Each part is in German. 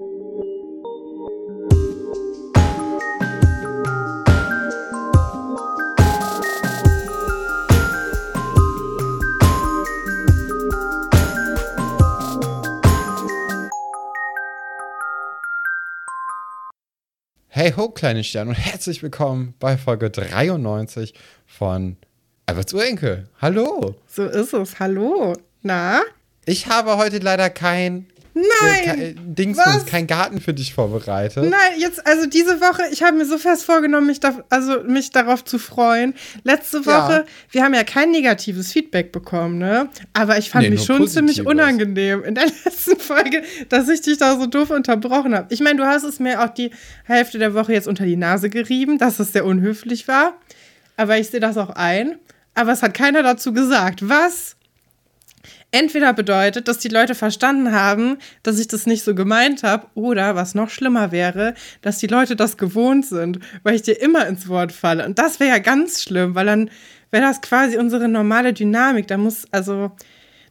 Hey ho, kleine Sterne und herzlich willkommen bei Folge 93 von Alberts Urenkel. Hallo. So ist es. Hallo. Na? Ich habe heute leider kein Nein! kein Dingsbums, kein Garten für dich vorbereitet. Nein, jetzt, also diese Woche, ich habe mir so fest vorgenommen, mich, da, also mich darauf zu freuen. Letzte Woche, ja. wir haben ja kein negatives Feedback bekommen, ne? Aber ich fand nee, mich schon positives. ziemlich unangenehm in der letzten Folge, dass ich dich da so doof unterbrochen habe. Ich meine, du hast es mir auch die Hälfte der Woche jetzt unter die Nase gerieben, dass es sehr unhöflich war. Aber ich sehe das auch ein. Aber es hat keiner dazu gesagt. Was? Entweder bedeutet, dass die Leute verstanden haben, dass ich das nicht so gemeint habe, oder was noch schlimmer wäre, dass die Leute das gewohnt sind, weil ich dir immer ins Wort falle. Und das wäre ja ganz schlimm, weil dann wäre das quasi unsere normale Dynamik. Da muss, also,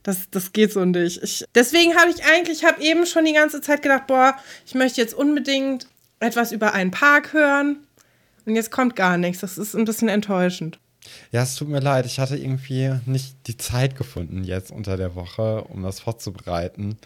das, das geht so nicht. Ich, deswegen habe ich eigentlich, ich habe eben schon die ganze Zeit gedacht, boah, ich möchte jetzt unbedingt etwas über einen Park hören. Und jetzt kommt gar nichts. Das ist ein bisschen enttäuschend. Ja, es tut mir leid. Ich hatte irgendwie nicht die Zeit gefunden jetzt unter der Woche, um das vorzubereiten.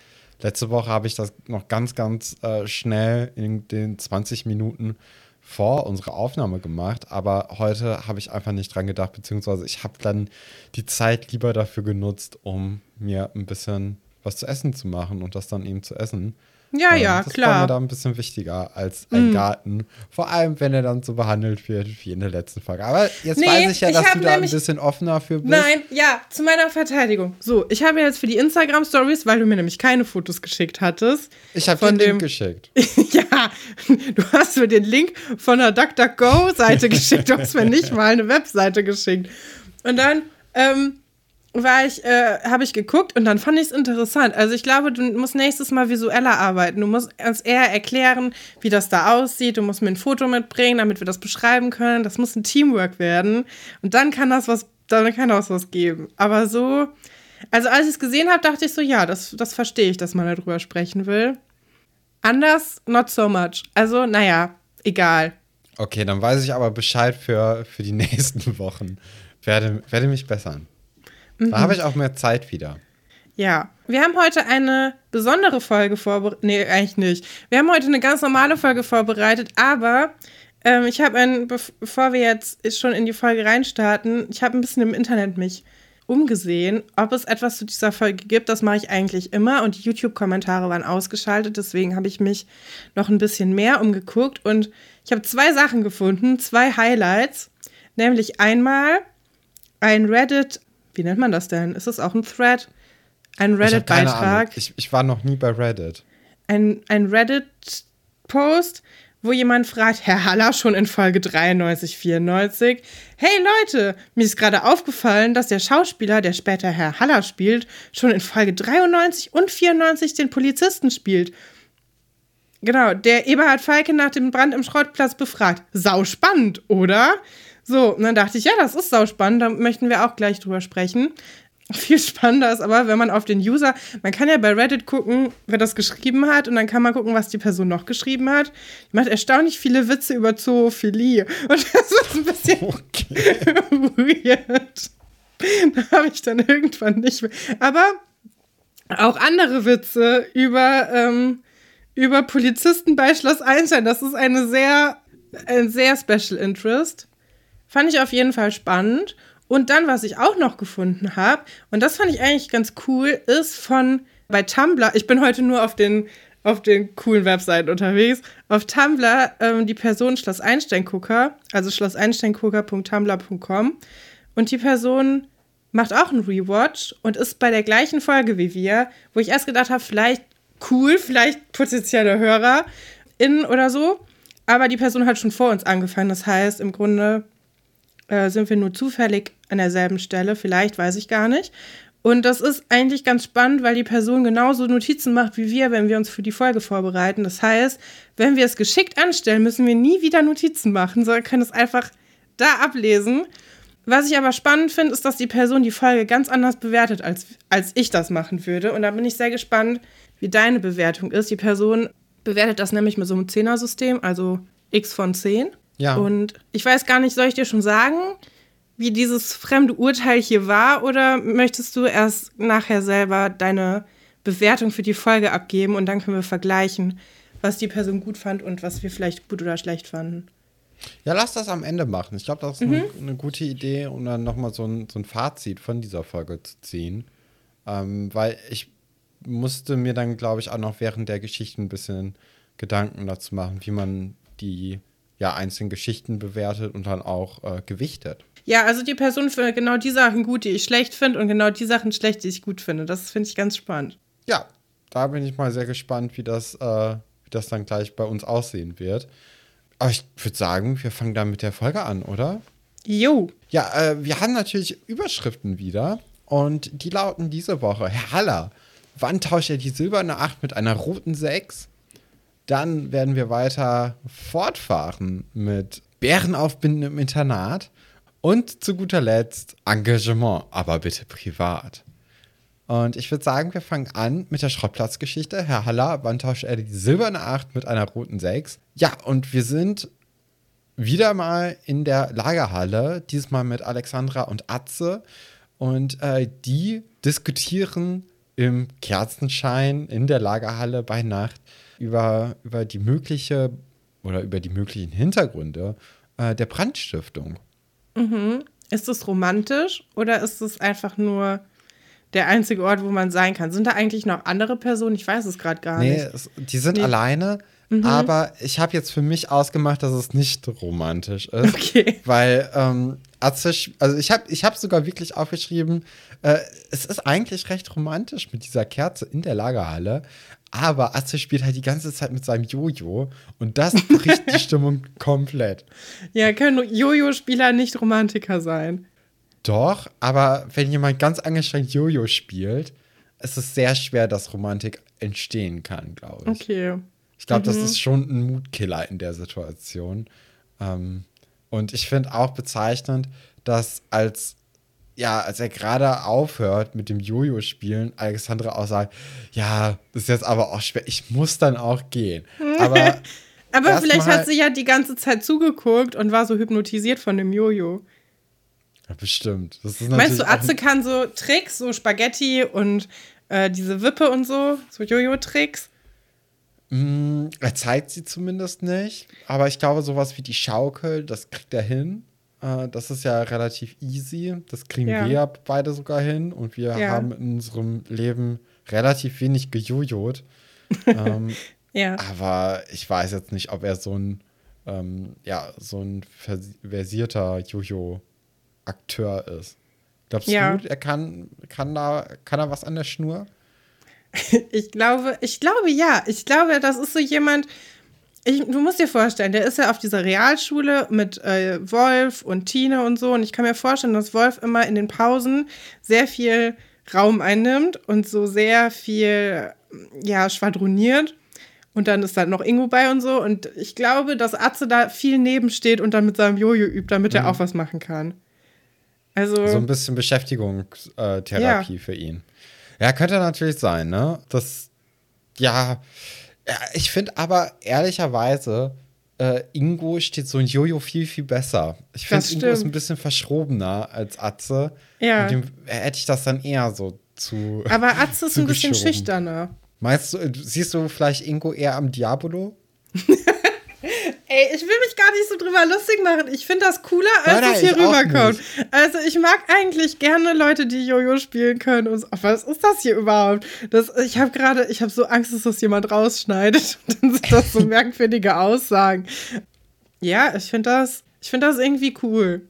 Letzte Woche habe ich das noch ganz, ganz äh, schnell in den 20 Minuten vor unserer Aufnahme gemacht, aber heute habe ich einfach nicht dran gedacht, beziehungsweise ich habe dann die Zeit lieber dafür genutzt, um mir ein bisschen was zu essen zu machen und das dann eben zu essen. Ja, ja, das klar. Das war mir da ein bisschen wichtiger als ein mm. Garten. Vor allem, wenn er dann so behandelt wird wie in der letzten Folge. Aber jetzt nee, weiß ich ja, dass ich du da ein bisschen offener für bist. Nein, ja, zu meiner Verteidigung. So, ich habe jetzt für die Instagram-Stories, weil du mir nämlich keine Fotos geschickt hattest. Ich habe den Link geschickt. ja, du hast mir den Link von der DuckDuckGo-Seite geschickt. Du hast mir nicht mal eine Webseite geschickt. Und dann, ähm, war ich, äh, habe ich geguckt und dann fand ich es interessant. Also ich glaube, du musst nächstes Mal visueller arbeiten. Du musst uns eher erklären, wie das da aussieht. Du musst mir ein Foto mitbringen, damit wir das beschreiben können. Das muss ein Teamwork werden. Und dann kann das was, dann kann das was geben. Aber so, also als ich es gesehen habe, dachte ich so, ja, das, das verstehe ich, dass man darüber sprechen will. Anders, not so much. Also, naja, egal. Okay, dann weiß ich aber Bescheid für, für die nächsten Wochen. Werde, werde mich bessern. Mhm. Da habe ich auch mehr Zeit wieder. Ja, wir haben heute eine besondere Folge vorbereitet. Nee, eigentlich nicht. Wir haben heute eine ganz normale Folge vorbereitet, aber ähm, ich habe ein, bevor wir jetzt schon in die Folge reinstarten, ich habe ein bisschen im Internet mich umgesehen, ob es etwas zu dieser Folge gibt. Das mache ich eigentlich immer und die YouTube-Kommentare waren ausgeschaltet. Deswegen habe ich mich noch ein bisschen mehr umgeguckt und ich habe zwei Sachen gefunden, zwei Highlights. Nämlich einmal ein Reddit wie nennt man das denn? Ist das auch ein Thread? Ein Reddit-Beitrag? Ich, ich, war noch nie bei Reddit. Ein, ein Reddit-Post, wo jemand fragt, Herr Haller schon in Folge 93, 94. Hey Leute, mir ist gerade aufgefallen, dass der Schauspieler, der später Herr Haller spielt, schon in Folge 93 und 94 den Polizisten spielt. Genau, der Eberhard Falke nach dem Brand im Schrottplatz befragt. Sau spannend, oder? So, und dann dachte ich, ja, das ist sau spannend, da möchten wir auch gleich drüber sprechen. Viel spannender ist aber, wenn man auf den User, man kann ja bei Reddit gucken, wer das geschrieben hat und dann kann man gucken, was die Person noch geschrieben hat. Die macht erstaunlich viele Witze über Zoophilie und das ist ein bisschen okay. weird. Da habe ich dann irgendwann nicht mehr. Aber auch andere Witze über, ähm, über Polizisten bei Schloss Einstein. Das ist eine sehr, ein sehr Special Interest. Fand ich auf jeden Fall spannend. Und dann, was ich auch noch gefunden habe, und das fand ich eigentlich ganz cool, ist von bei Tumblr, ich bin heute nur auf den, auf den coolen Webseiten unterwegs, auf Tumblr ähm, die Person Schloss Einsteingucker, also schlosseinsteingucker.tumblr.com. Und die Person macht auch einen Rewatch und ist bei der gleichen Folge wie wir, wo ich erst gedacht habe, vielleicht cool, vielleicht potenzielle Hörer in oder so. Aber die Person hat schon vor uns angefangen. Das heißt, im Grunde äh, sind wir nur zufällig an derselben Stelle, vielleicht weiß ich gar nicht. Und das ist eigentlich ganz spannend, weil die Person genauso Notizen macht wie wir, wenn wir uns für die Folge vorbereiten. Das heißt, wenn wir es geschickt anstellen, müssen wir nie wieder Notizen machen, sondern können es einfach da ablesen. Was ich aber spannend finde, ist, dass die Person die Folge ganz anders bewertet, als, als ich das machen würde. Und da bin ich sehr gespannt, wie deine Bewertung ist. Die Person bewertet das nämlich mit so einem Zehner-System, also x von 10. Ja. Und ich weiß gar nicht, soll ich dir schon sagen, wie dieses fremde Urteil hier war oder möchtest du erst nachher selber deine Bewertung für die Folge abgeben und dann können wir vergleichen, was die Person gut fand und was wir vielleicht gut oder schlecht fanden? Ja, lass das am Ende machen. Ich glaube, das ist Mhm. eine, eine gute Idee, um dann nochmal so ein, so ein Fazit von dieser Folge zu ziehen. Ähm, weil ich musste mir dann, glaube ich, auch noch während der Geschichten ein bisschen Gedanken dazu machen, wie man die ja, einzelnen Geschichten bewertet und dann auch äh, gewichtet. Ja, also die Person findet genau die Sachen gut, die ich schlecht finde und genau die Sachen schlecht, die ich gut finde. Das finde ich ganz spannend. Ja, da bin ich mal sehr gespannt, wie das, äh, wie das dann gleich bei uns aussehen wird. Aber ich würde sagen, wir fangen dann mit der Folge an, oder? Jo. Ja, äh, wir haben natürlich Überschriften wieder und die lauten diese Woche: Herr Haller, wann tauscht er die silberne 8 mit einer roten 6? Dann werden wir weiter fortfahren mit Bärenaufbinden im Internat und zu guter Letzt Engagement, aber bitte privat. Und ich würde sagen, wir fangen an mit der Schrottplatzgeschichte. Herr Haller, wann tauscht er die silberne 8 mit einer roten 6? Ja, und wir sind wieder mal in der Lagerhalle, diesmal mit Alexandra und Atze. Und äh, die diskutieren im Kerzenschein in der Lagerhalle bei Nacht über, über die mögliche oder über die möglichen Hintergründe äh, der Brandstiftung. Ist es romantisch oder ist es einfach nur der einzige Ort, wo man sein kann? Sind da eigentlich noch andere Personen? Ich weiß es gerade gar Nee, nicht. es, die sind Nee. Mhm. alleine, aber ich habe jetzt für mich ausgemacht, dass es nicht romantisch ist. Okay. Weil, ähm, also ich habe ich hab sogar wirklich aufgeschrieben, äh, es ist eigentlich recht romantisch mit dieser Kerze in der Lagerhalle, aber Atze spielt halt die ganze Zeit mit seinem Jojo und das bricht die Stimmung komplett. Ja, können Jojo-Spieler nicht Romantiker sein? Doch, aber wenn jemand ganz angestrengt Jojo spielt, ist es sehr schwer, dass Romantik entstehen kann, glaube ich. Okay. Ich glaube, das ist schon ein Mutkiller in der Situation. Ähm, und ich finde auch bezeichnend, dass als, ja, als er gerade aufhört mit dem Jojo-Spielen, Alexandra auch sagt, ja, das ist jetzt aber auch schwer, ich muss dann auch gehen. Aber Aber Erst vielleicht hat sie ja die ganze Zeit zugeguckt und war so hypnotisiert von dem Jojo. ja, bestimmt. Das ist Meinst du, Atze kann so Tricks, so Spaghetti und äh, diese Wippe und so, so Jojo-Tricks? Mm, er zeigt sie zumindest nicht. Aber ich glaube, sowas wie die Schaukel, das kriegt er hin. Äh, das ist ja relativ easy. Das kriegen Ja. wir ja beide sogar hin. Und wir Ja. haben in unserem Leben relativ wenig gejojot. ähm, Ja. aber ich weiß jetzt nicht, ob er so ein, ähm, ja, so ein vers- versierter Jojo-Akteur ist. Glaubst Ja. du, er kann, kann da, kann er was an der Schnur? Ich glaube, ich glaube ja. Ich glaube, das ist so jemand. Ich, du musst dir vorstellen, der ist ja auf dieser Realschule mit äh, Wolf und Tine und so. Und ich kann mir vorstellen, dass Wolf immer in den Pausen sehr viel Raum einnimmt und so sehr viel, ja, schwadroniert. Und dann ist da noch Ingo bei und so. Und ich glaube, dass Atze da viel nebensteht und dann mit seinem Jojo übt, damit er auch was machen kann. Also, So ein bisschen Beschäftigungstherapie für ihn. Ja, könnte natürlich sein, ne? Das, ja, ja ich finde aber ehrlicherweise, äh, Ingo steht so ein Jojo viel, viel besser. Ich finde, Ingo ist ein bisschen verschrobener als Atze. Ja. Dem hätte ich das dann eher so zu. aber Atze ist ein bisschen schüchterner. Meinst du, äh, siehst du vielleicht Ingo eher am Diabolo? Ey, ich will mich gar nicht so drüber lustig machen. Ich finde das cooler, als Nein, es hier ich rüberkommt. Also ich mag eigentlich gerne Leute, die Jojo spielen können. Und so. Was ist das hier überhaupt? Das, ich habe gerade, ich habe so Angst, dass das jemand rausschneidet. Und dann sind das so merkwürdige Aussagen. Ja, ich finde das, ich finde das irgendwie cool.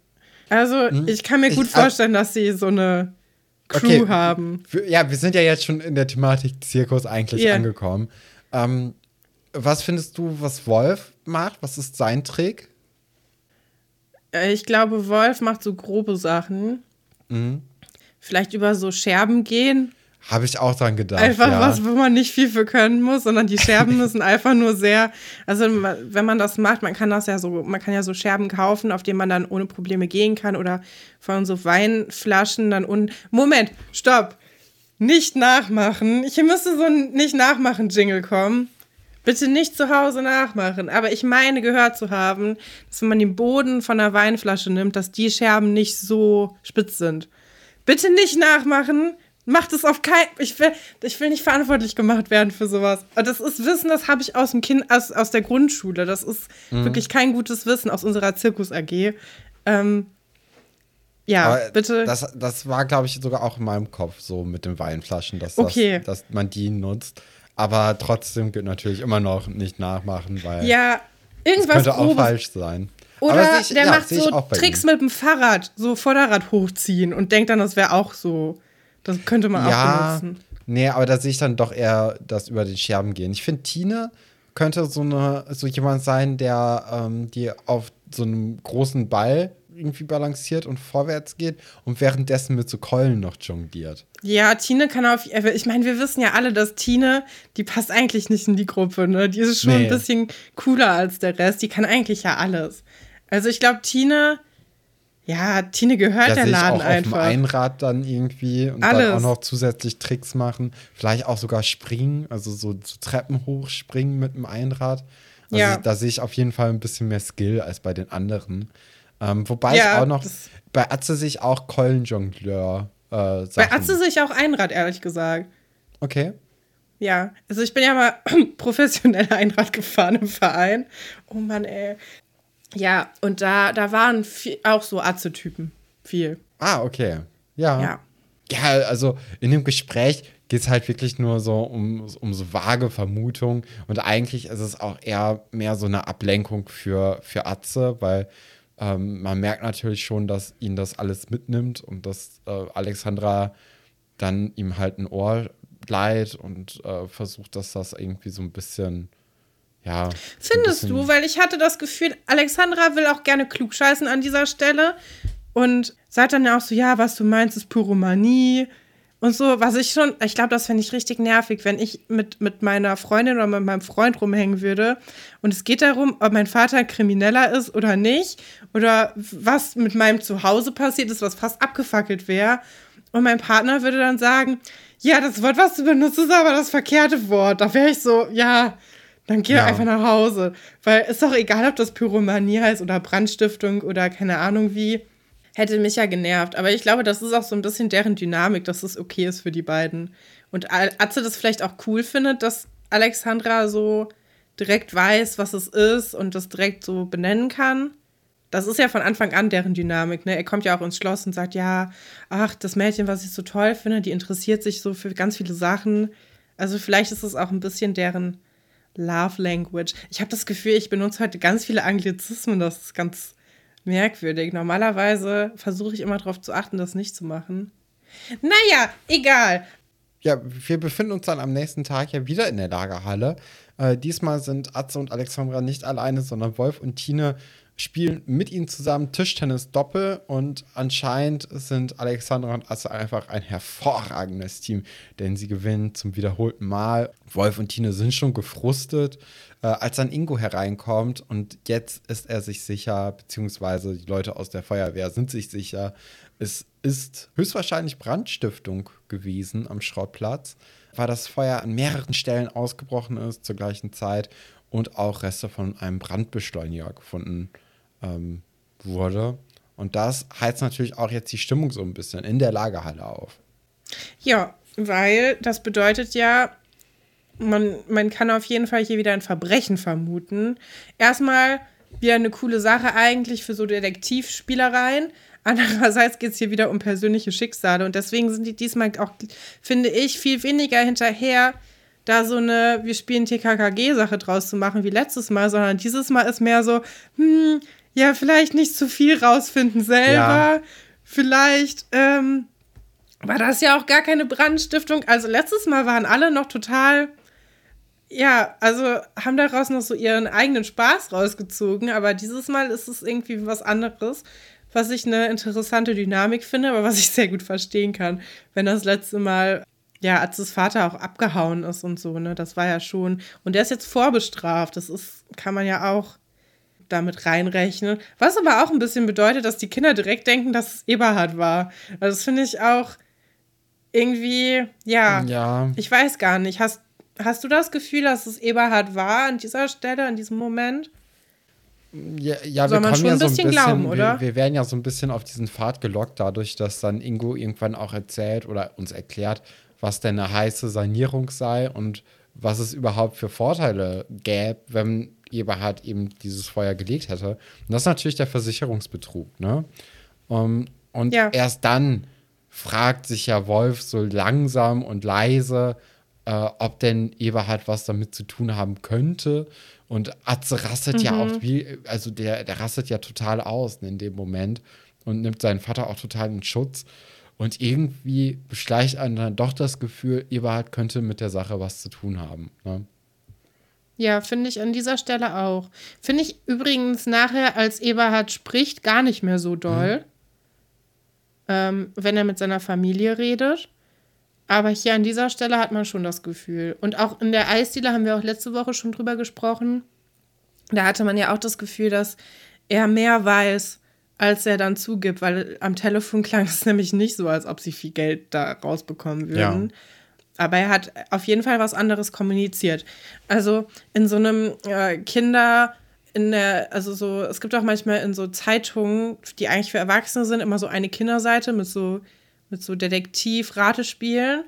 Also ich kann mir Ich- gut ah- vorstellen, dass sie so eine Crew Okay. haben. Ja, wir sind ja jetzt schon in der Thematik Zirkus eigentlich Ja. angekommen. Ähm, was findest du, was Wolf macht? Was ist sein Trick? Äh, Ich glaube, Wolf macht so grobe Sachen. Mhm. Vielleicht über so Scherben gehen. Habe ich auch dran gedacht. Einfach ja. was, wo man nicht viel für können muss, sondern die Scherben müssen einfach nur sehr, also wenn man das macht, man kann das ja so, man kann ja so Scherben kaufen, auf denen man dann ohne Probleme gehen kann oder von so Weinflaschen dann un. Moment, stopp! Nicht nachmachen. Hier müsste so ein Nicht-Nachmachen-Jingle kommen. Bitte nicht zu Hause nachmachen. Aber ich meine gehört zu haben, dass wenn man den Boden von einer Weinflasche nimmt, dass die Scherben nicht so spitz sind. Bitte nicht nachmachen. Macht es auf kein. Ich will, ich will nicht verantwortlich gemacht werden für sowas. Das ist Wissen, das habe ich aus dem Kind, aus, aus der Grundschule. Das ist mhm. wirklich kein gutes Wissen aus unserer Zirkus AG. Ähm, ja, Aber bitte. Das, das war, glaube ich, sogar auch in meinem Kopf so mit den Weinflaschen, dass, okay. das, dass man die nutzt. Aber trotzdem gilt natürlich immer noch nicht nachmachen, weil ja, irgendwas könnte auch falsch sein. Oder ich, der ja, macht so Tricks ihm. mit dem Fahrrad, so Vorderrad hochziehen und denkt dann, das wäre auch so. Das könnte man ja, auch benutzen. Nee, aber da sehe ich dann doch eher das über den Scherben gehen. Ich finde, Tine könnte so, eine, so jemand sein, der ähm, die auf so einem großen Ball irgendwie balanciert und vorwärts geht und währenddessen mit so Keulen noch jongliert. Ja, Tine kann auf. Ich meine, wir wissen ja alle, dass Tine, die passt eigentlich nicht in die Gruppe, ne? Die ist schon nee. ein bisschen cooler als der Rest. Die kann eigentlich ja alles. Also ich glaube, Tine. Ja, Tine gehört da der Laden auch einfach. Auf dem Einrad dann irgendwie und Alles. dann auch noch zusätzlich Tricks machen. Vielleicht auch sogar springen, also so, so Treppen hochspringen mit dem Einrad. Also ja. da sehe ich auf jeden Fall ein bisschen mehr Skill als bei den anderen. Ähm, wobei ja, ich auch noch bei Atze sich auch Keulenjongleur. Äh, bei Atze sich auch Einrad, ehrlich gesagt. Okay. Ja, also ich bin ja mal professionell Einrad gefahren im Verein. Oh Mann, ey. Ja, und da, da waren viel, auch so Atze-Typen. Viel. Ah, okay. Ja. Ja, ja also in dem Gespräch geht es halt wirklich nur so um, um so vage Vermutungen. Und eigentlich ist es auch eher mehr so eine Ablenkung für, für Atze, weil ähm, man merkt natürlich schon, dass ihn das alles mitnimmt und dass äh, Alexandra dann ihm halt ein Ohr leiht und äh, versucht, dass das irgendwie so ein bisschen, ja. Findest bisschen du? Weil ich hatte das Gefühl, Alexandra will auch gerne klugscheißen an dieser Stelle und sagt dann ja auch so, ja, was du meinst, ist Pyromanie und so, was ich schon, ich glaube, das fände ich richtig nervig, wenn ich mit, mit meiner Freundin oder mit meinem Freund rumhängen würde. Und es geht darum, ob mein Vater ein Krimineller ist oder nicht. Oder was mit meinem Zuhause passiert ist, was fast abgefackelt wäre. Und mein Partner würde dann sagen, ja, das Wort, was du benutzt, ist aber das verkehrte Wort. Da wäre ich so, ja, dann geh ja. einfach nach Hause. Weil ist doch egal, ob das Pyromanie heißt oder Brandstiftung oder keine Ahnung wie hätte mich ja genervt. Aber ich glaube, das ist auch so ein bisschen deren Dynamik, dass es okay ist für die beiden. Und Atze das vielleicht auch cool findet, dass Alexandra so direkt weiß, was es ist und das direkt so benennen kann. Das ist ja von Anfang an deren Dynamik. Ne? Er kommt ja auch ins Schloss und sagt, ja, ach, das Mädchen, was ich so toll finde, die interessiert sich so für ganz viele Sachen. Also vielleicht ist es auch ein bisschen deren Love Language. Ich habe das Gefühl, ich benutze heute ganz viele Anglizismen. Das ist ganz merkwürdig. Normalerweise versuche ich immer darauf zu achten, das nicht zu machen. Naja, egal. Ja, wir befinden uns dann am nächsten Tag ja wieder in der Lagerhalle. Äh, diesmal sind Atze und Alexandra nicht alleine, sondern Wolf und Tine spielen mit ihnen zusammen Tischtennis Doppel und anscheinend sind Alexandra und Asse einfach ein hervorragendes Team, denn sie gewinnen zum wiederholten Mal. Wolf und Tine sind schon gefrustet, äh, als dann Ingo hereinkommt und jetzt ist er sich sicher, beziehungsweise die Leute aus der Feuerwehr sind sich sicher, es ist höchstwahrscheinlich Brandstiftung gewesen am Schrottplatz, weil das Feuer an mehreren Stellen ausgebrochen ist zur gleichen Zeit und auch Reste von einem Brandbeschleuniger gefunden ähm, wurde. Und das heizt natürlich auch jetzt die Stimmung so ein bisschen in der Lagerhalle auf. Ja, weil das bedeutet ja, man, man kann auf jeden Fall hier wieder ein Verbrechen vermuten. Erstmal wieder eine coole Sache eigentlich für so Detektivspielereien. Andererseits geht es hier wieder um persönliche Schicksale und deswegen sind die diesmal auch, finde ich, viel weniger hinterher, da so eine Wir spielen TKKG-Sache draus zu machen wie letztes Mal, sondern dieses Mal ist mehr so, hm, ja, vielleicht nicht zu viel rausfinden selber. Ja. Vielleicht ähm, war das ja auch gar keine Brandstiftung. Also letztes Mal waren alle noch total, ja, also haben daraus noch so ihren eigenen Spaß rausgezogen. Aber dieses Mal ist es irgendwie was anderes, was ich eine interessante Dynamik finde, aber was ich sehr gut verstehen kann, wenn das letzte Mal ja, als das Vater auch abgehauen ist und so, ne? Das war ja schon. Und der ist jetzt vorbestraft. Das ist, kann man ja auch damit reinrechnen. Was aber auch ein bisschen bedeutet, dass die Kinder direkt denken, dass es Eberhard war. Also das finde ich auch irgendwie, ja, ja. Ich weiß gar nicht. Hast, hast du das Gefühl, dass es Eberhard war an dieser Stelle, an diesem Moment? Ja, ja wir kommen ja so ein bisschen, glauben, wir, wir, werden ja so ein bisschen auf diesen Pfad gelockt, dadurch, dass dann Ingo irgendwann auch erzählt oder uns erklärt, was denn eine heiße Sanierung sei und was es überhaupt für Vorteile gäbe, wenn Eberhard eben dieses Feuer gelegt hätte. Und das ist natürlich der Versicherungsbetrug, ne? Um, und ja. erst dann fragt sich ja Wolf so langsam und leise, äh, ob denn Eberhard was damit zu tun haben könnte. Und Atze rastet mhm. ja auch wie, also der, der rastet ja total aus in dem Moment und nimmt seinen Vater auch total in Schutz. Und irgendwie beschleicht einen dann doch das Gefühl, Eberhard könnte mit der Sache was zu tun haben. Ne? Ja, finde ich an dieser Stelle auch. Finde ich übrigens nachher, als Eberhard spricht, gar nicht mehr so doll. Mhm. Ähm, wenn er mit seiner Familie redet. Aber hier an dieser Stelle hat man schon das Gefühl. Und auch in der Eisdiele haben wir auch letzte Woche schon drüber gesprochen. Da hatte man ja auch das Gefühl, dass er mehr weiß als er dann zugibt, weil am Telefon klang es nämlich nicht so, als ob sie viel Geld da rausbekommen würden. Ja. Aber er hat auf jeden Fall was anderes kommuniziert. Also in so einem äh, Kinder, in der, also so, es gibt auch manchmal in so Zeitungen, die eigentlich für Erwachsene sind, immer so eine Kinderseite mit so, mit so Detektiv-Ratespielen.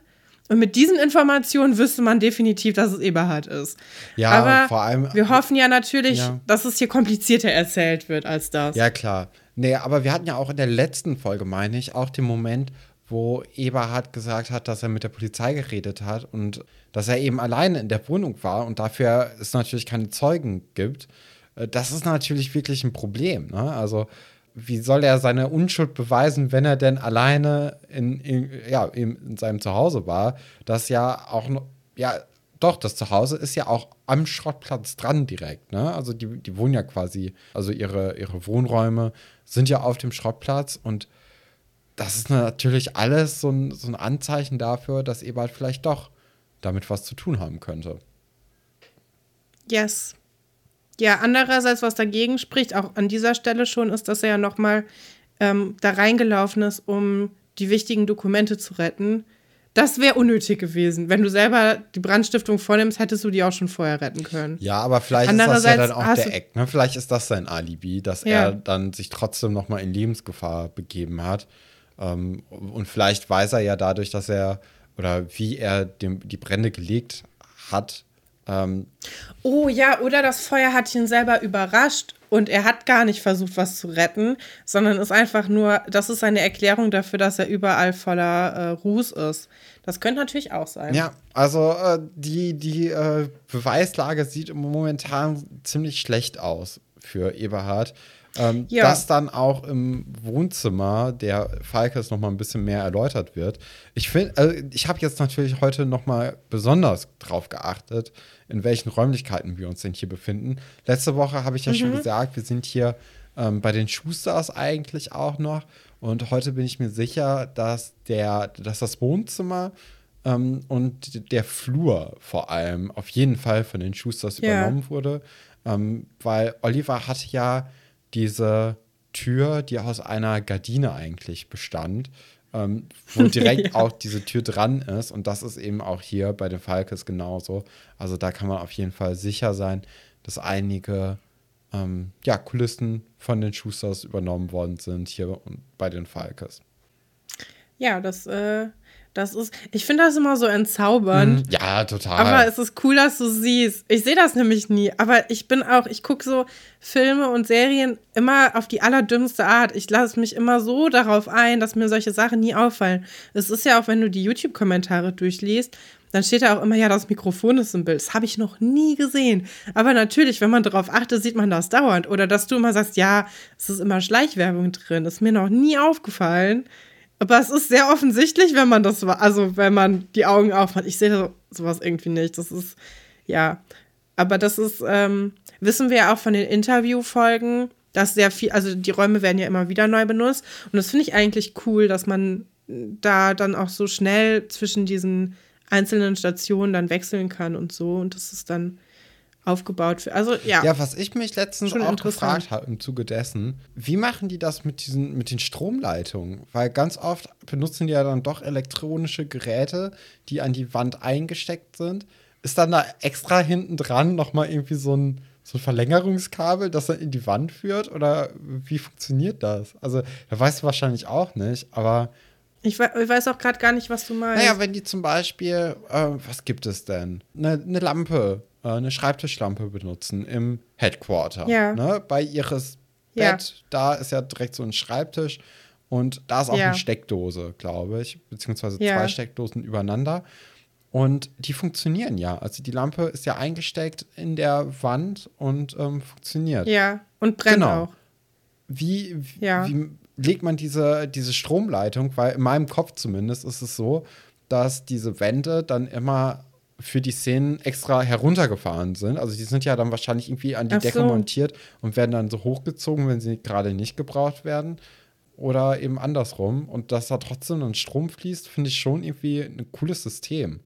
Und mit diesen Informationen wüsste man definitiv, dass es Eberhard ist. Ja, aber vor allem. Wir hoffen ja natürlich, ja. dass es hier komplizierter erzählt wird als das. Ja, klar. Nee, aber wir hatten ja auch in der letzten Folge, meine ich, auch den Moment, wo Eberhard gesagt hat, dass er mit der Polizei geredet hat und dass er eben alleine in der Wohnung war und dafür es natürlich keine Zeugen gibt. Äh, das ist natürlich wirklich ein Problem. Ne? Also, wie soll er seine Unschuld beweisen, wenn er denn alleine in, in, ja, in seinem Zuhause war? Das ja auch ja, doch, das Zuhause ist ja auch am Schrottplatz dran direkt. Ne? Also die, die wohnen ja quasi, also ihre, ihre Wohnräume sind ja auf dem Schrottplatz und das ist natürlich alles so ein, so ein Anzeichen dafür, dass Ebert vielleicht doch damit was zu tun haben könnte. Yes. Ja, andererseits, was dagegen spricht, auch an dieser Stelle schon, ist, dass er ja noch mal ähm, da reingelaufen ist, um die wichtigen Dokumente zu retten das wäre unnötig gewesen. Wenn du selber die Brandstiftung vornimmst, hättest du die auch schon vorher retten können. Ja, aber vielleicht ist das ja dann auch der Eck. Ne? Vielleicht ist das sein Alibi, dass ja. er dann sich trotzdem noch mal in Lebensgefahr begeben hat. Ähm, und vielleicht weiß er ja dadurch, dass er oder wie er dem, die Brände gelegt hat. Ähm, oh ja, oder das Feuer hat ihn selber überrascht und er hat gar nicht versucht, was zu retten, sondern ist einfach nur, das ist eine Erklärung dafür, dass er überall voller äh, Ruß ist. Das könnte natürlich auch sein. Ja, also äh, die, die äh, Beweislage sieht momentan ziemlich schlecht aus für Eberhard. Ähm, ja. Dass dann auch im Wohnzimmer der Falkes noch mal ein bisschen mehr erläutert wird. Ich finde, also ich habe jetzt natürlich heute noch mal besonders drauf geachtet, in welchen Räumlichkeiten wir uns denn hier befinden. Letzte Woche habe ich ja mhm. schon gesagt, wir sind hier ähm, bei den Schusters eigentlich auch noch. Und heute bin ich mir sicher, dass, der, dass das Wohnzimmer ähm, und der Flur vor allem auf jeden Fall von den Schusters ja. übernommen wurde. Ähm, weil Oliver hatte ja diese Tür, die aus einer Gardine eigentlich bestand, ähm, wo direkt ja. auch diese Tür dran ist. Und das ist eben auch hier bei den Falkes genauso. Also da kann man auf jeden Fall sicher sein, dass einige ähm, ja, Kulissen von den Schusters übernommen worden sind hier bei den Falkes. Ja, das äh, das ist, ich finde das immer so entzaubernd. Mhm. Ja, total. Aber es ist cool, dass du siehst. Ich sehe das nämlich nie. Aber ich bin auch, ich gucke so Filme und Serien immer auf die allerdümmste Art. Ich lasse mich immer so darauf ein, dass mir solche Sachen nie auffallen. Es ist ja auch, wenn du die YouTube-Kommentare durchliest, dann steht da auch immer, ja, das Mikrofon ist im Bild. Das habe ich noch nie gesehen. Aber natürlich, wenn man darauf achtet, sieht man das dauernd. Oder dass du immer sagst, ja, es ist immer Schleichwerbung drin. Ist mir noch nie aufgefallen. Aber es ist sehr offensichtlich, wenn man das, also wenn man die Augen aufmacht. Ich sehe sowas irgendwie nicht. Das ist, ja. Aber das ist, ähm, wissen wir ja auch von den Interviewfolgen, dass sehr viel, also die Räume werden ja immer wieder neu benutzt. Und das finde ich eigentlich cool, dass man da dann auch so schnell zwischen diesen einzelnen Stationen dann wechseln kann und so. Und das ist dann aufgebaut für. Also ja. Ja, was ich mich letztens auch gefragt habe im Zuge dessen, wie machen die das mit diesen mit den Stromleitungen? Weil ganz oft benutzen die ja dann doch elektronische Geräte, die an die Wand eingesteckt sind. ist dann da extra hinten dran nochmal irgendwie so ein, so ein Verlängerungskabel, das dann in die Wand führt? Oder wie funktioniert das? Also, da weißt du wahrscheinlich auch nicht, aber. Ich, we ich weiß auch gerade gar nicht, was du meinst. Naja, wenn die zum Beispiel, äh, was gibt es denn? Eine, eine Lampe, eine Schreibtischlampe benutzen im Headquarter. Ja. Ne? Bei ihres Ja. Bett, da ist ja direkt so ein Schreibtisch und da ist auch Ja. eine Steckdose, glaube ich, beziehungsweise zwei Steckdosen übereinander. Und die funktionieren ja. Also die Lampe ist ja eingesteckt in der Wand und ähm, funktioniert. ja, und brennt Genau. auch. Wie, wie legt man diese, diese Stromleitung? Weil in meinem Kopf zumindest ist es so, dass diese Wände dann immer für die Szenen extra heruntergefahren sind. Also die sind ja dann wahrscheinlich irgendwie an die Ach Decke so. montiert und werden dann so hochgezogen, wenn sie gerade nicht gebraucht werden. Oder eben andersrum. Und dass da trotzdem dann Strom fließt, finde ich schon irgendwie ein cooles System.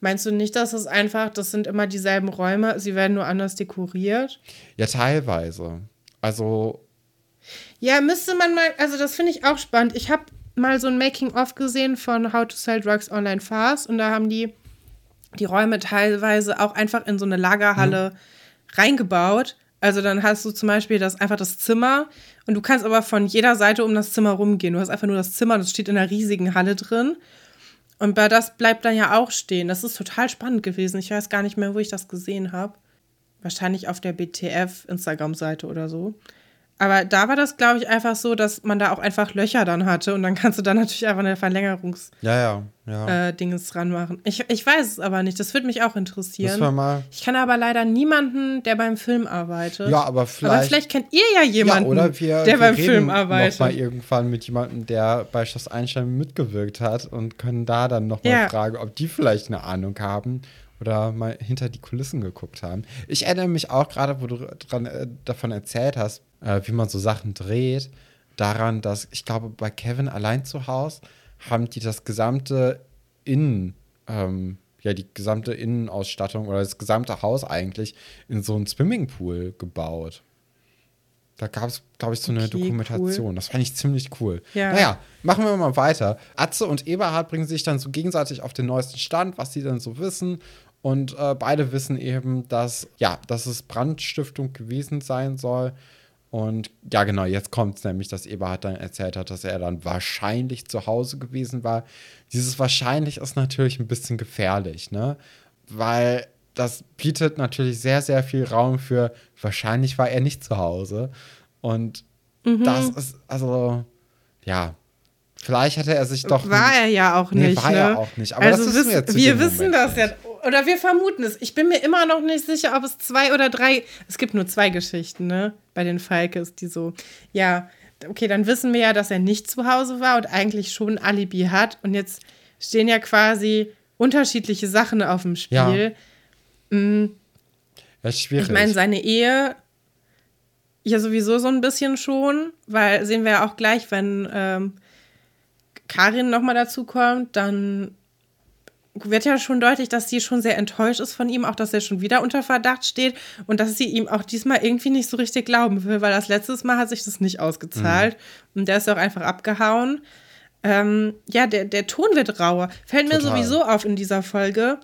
Meinst du nicht, dass es einfach, das sind immer dieselben Räume, sie werden nur anders dekoriert? Ja, teilweise. Also, Ja, müsste man mal, also das finde ich auch spannend. Ich habe mal so ein Making-of gesehen von How to Sell Drugs Online Fast und da haben die die Räume teilweise auch einfach in so eine Lagerhalle reingebaut. Also dann hast du zum Beispiel das einfach das Zimmer und du kannst aber von jeder Seite um das Zimmer rumgehen. Du hast einfach nur das Zimmer, das steht in einer riesigen Halle drin. Und bei das bleibt dann ja auch stehen. Das ist total spannend gewesen. Ich weiß gar nicht mehr, wo ich das gesehen habe. Wahrscheinlich auf der BTF Instagram-Seite oder so. Aber da war das, glaube ich, einfach so, dass man da auch einfach Löcher dann hatte und dann kannst du da natürlich einfach eine Verlängerungs- ja, ja, ja. äh, Dinges dran machen. Ich, ich weiß es aber nicht. Das würde mich auch Müssen wir interessieren. mal. Ich kann aber leider niemanden, der beim Film arbeitet. Ja, aber vielleicht. aber vielleicht kennt ihr ja jemanden, ja, oder wir, der wir beim reden Film noch arbeitet. mal irgendwann mit jemandem, der bei Schloss Einstein mitgewirkt hat und können da dann noch mal Ja. fragen, ob die vielleicht eine Ahnung haben oder mal hinter die Kulissen geguckt haben. Ich erinnere mich auch gerade, wo du dran, äh, davon erzählt hast, äh, wie man so Sachen dreht, daran, dass ich glaube, bei Kevin allein zu Hause haben die das gesamte Innen, ähm, ja, die gesamte Innenausstattung oder das gesamte Haus eigentlich in so einen Swimmingpool gebaut. Da gab es, glaube ich, so eine Okay, Dokumentation. Das fand ich ziemlich cool. Ja. Naja, machen wir mal weiter. Atze und Eberhard bringen sich dann so gegenseitig auf den neuesten Stand, was sie dann so wissen. Und äh, beide wissen eben, dass, ja, dass es Brandstiftung gewesen sein soll. Und ja, genau, jetzt kommt es nämlich, dass Eberhard dann erzählt hat, dass er dann wahrscheinlich zu Hause gewesen war. Dieses wahrscheinlich ist natürlich ein bisschen gefährlich, ne? Weil das bietet natürlich sehr, sehr viel Raum für wahrscheinlich war er nicht zu Hause. Und Mhm. das ist, also, ja, vielleicht hätte er sich doch. war er ja auch Nee, nicht. war ne? er auch nicht. Aber also das wissen wir wissen- jetzt Wir wissen Moment das ja. Oder wir vermuten es. Ich bin mir immer noch nicht sicher, ob es zwei oder drei. Es gibt nur zwei Geschichten, ne? Bei den Falkes, die so. Ja, okay, dann wissen wir ja, dass er nicht zu Hause war und eigentlich schon ein Alibi hat. Und jetzt stehen ja quasi unterschiedliche Sachen auf dem Spiel. Ja, ist schwierig. Ich meine, seine Ehe ja sowieso so ein bisschen schon, weil sehen wir ja auch gleich, wenn ähm, Karin nochmal dazu kommt, dann wird ja schon deutlich, dass sie schon sehr enttäuscht ist von ihm, auch dass er schon wieder unter Verdacht steht und dass sie ihm auch diesmal irgendwie nicht so richtig glauben will, weil das letztes Mal hat sich das nicht ausgezahlt und der ist auch einfach abgehauen. Ähm, ja, der, der Ton wird rauer. Fällt mir Total. sowieso auf in dieser Folge.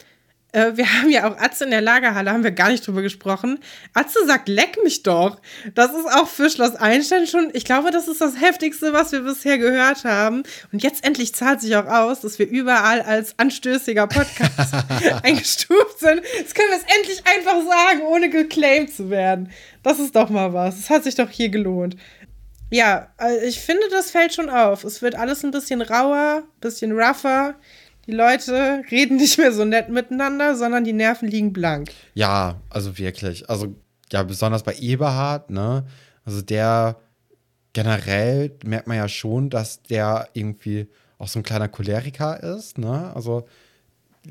Äh, wir haben ja auch Atze in der Lagerhalle, haben wir gar nicht drüber gesprochen. Atze sagt, leck mich doch. Das ist auch für Schloss Einstein schon, ich glaube, das ist das Heftigste, was wir bisher gehört haben. Und jetzt endlich zahlt sich auch aus, dass wir überall als anstößiger Podcast eingestuft sind. Jetzt können wir es endlich einfach sagen, ohne geclaimed zu werden. Das ist doch mal was. Es hat sich doch hier gelohnt. Ja, äh, ich finde, das fällt schon auf. Es wird alles ein bisschen rauer, bisschen rougher. Die Leute reden nicht mehr so nett miteinander, sondern die Nerven liegen blank. Ja, also wirklich. Also, ja, besonders bei Eberhard, ne? Also der generell merkt man ja schon, dass der irgendwie auch so ein kleiner Choleriker ist, ne? Also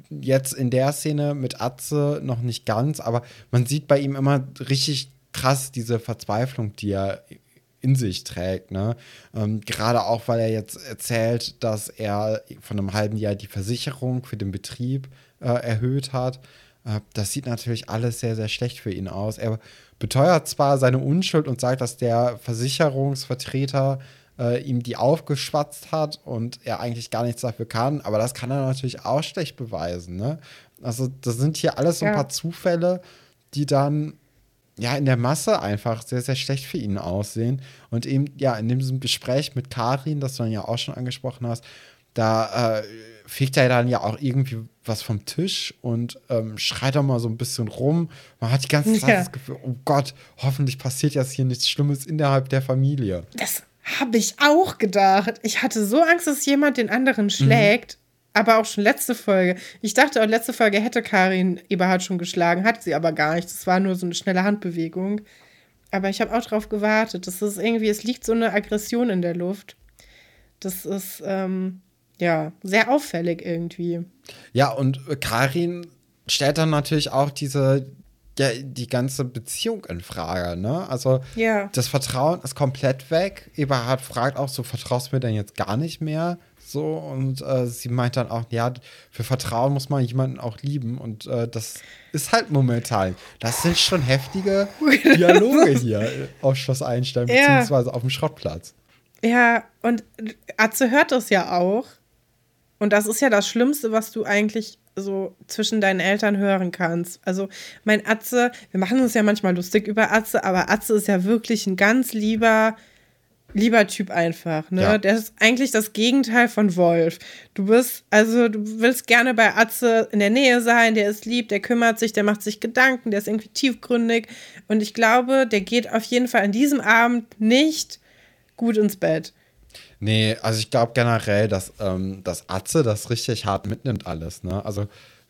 jetzt in der Szene mit Atze noch nicht ganz, aber man sieht bei ihm immer richtig krass diese Verzweiflung, die er in sich trägt. Ne? Ähm, gerade auch, weil er jetzt erzählt, dass er von einem halben Jahr die Versicherung für den Betrieb äh, erhöht hat. Äh, das sieht natürlich alles sehr, sehr schlecht für ihn aus. Er beteuert zwar seine Unschuld und sagt, dass der Versicherungsvertreter äh, ihm die aufgeschwatzt hat und er eigentlich gar nichts dafür kann. Aber das kann er natürlich auch schlecht beweisen. Ne? Also, das sind hier alles so ein Ja. paar Zufälle, die dann ja in der Masse einfach sehr, sehr schlecht für ihn aussehen. Und eben, ja, in diesem Gespräch mit Karin, das du dann ja auch schon angesprochen hast, da äh, fegt er dann ja auch irgendwie was vom Tisch und ähm, schreit auch mal so ein bisschen rum. Man hat die ganze Zeit Ja. das Gefühl, oh Gott, hoffentlich passiert jetzt hier nichts Schlimmes innerhalb der Familie. Das habe ich auch gedacht. Ich hatte so Angst, dass jemand den anderen schlägt. Aber auch schon letzte Folge. Ich dachte auch, letzte Folge hätte Karin Eberhard schon geschlagen, hat sie aber gar nicht. Das war nur so eine schnelle Handbewegung. Aber ich habe auch drauf gewartet. Das ist irgendwie, es liegt so eine Aggression in der Luft. Das ist, ähm, ja, sehr auffällig irgendwie. Ja, und Karin stellt dann natürlich auch diese, ja, die ganze Beziehung in Frage, ne? Also Ja. das Vertrauen ist komplett weg. Eberhard fragt auch so, vertraust du mir denn jetzt gar nicht mehr? So, und äh, sie meint dann auch, ja, für Vertrauen muss man jemanden auch lieben. Und äh, das ist halt momentan. Das sind schon heftige Dialoge hier auf Schloss Einstein, Ja. beziehungsweise auf dem Schrottplatz. Ja, und Atze hört das ja auch. Und das ist ja das Schlimmste, was du eigentlich so zwischen deinen Eltern hören kannst. Also mein Atze, wir machen uns ja manchmal lustig über Atze, aber Atze ist ja wirklich ein ganz lieber, lieber Typ einfach. Ne? Ja. Der ist eigentlich das Gegenteil von Wolf. Du bist, also du willst gerne bei Atze in der Nähe sein, der ist lieb, der kümmert sich, der macht sich Gedanken, der ist irgendwie tiefgründig. Und ich glaube, der geht auf jeden Fall an diesem Abend nicht gut ins Bett. Nee, also ich glaube generell, dass, ähm, dass Atze das richtig hart mitnimmt alles, ne? Also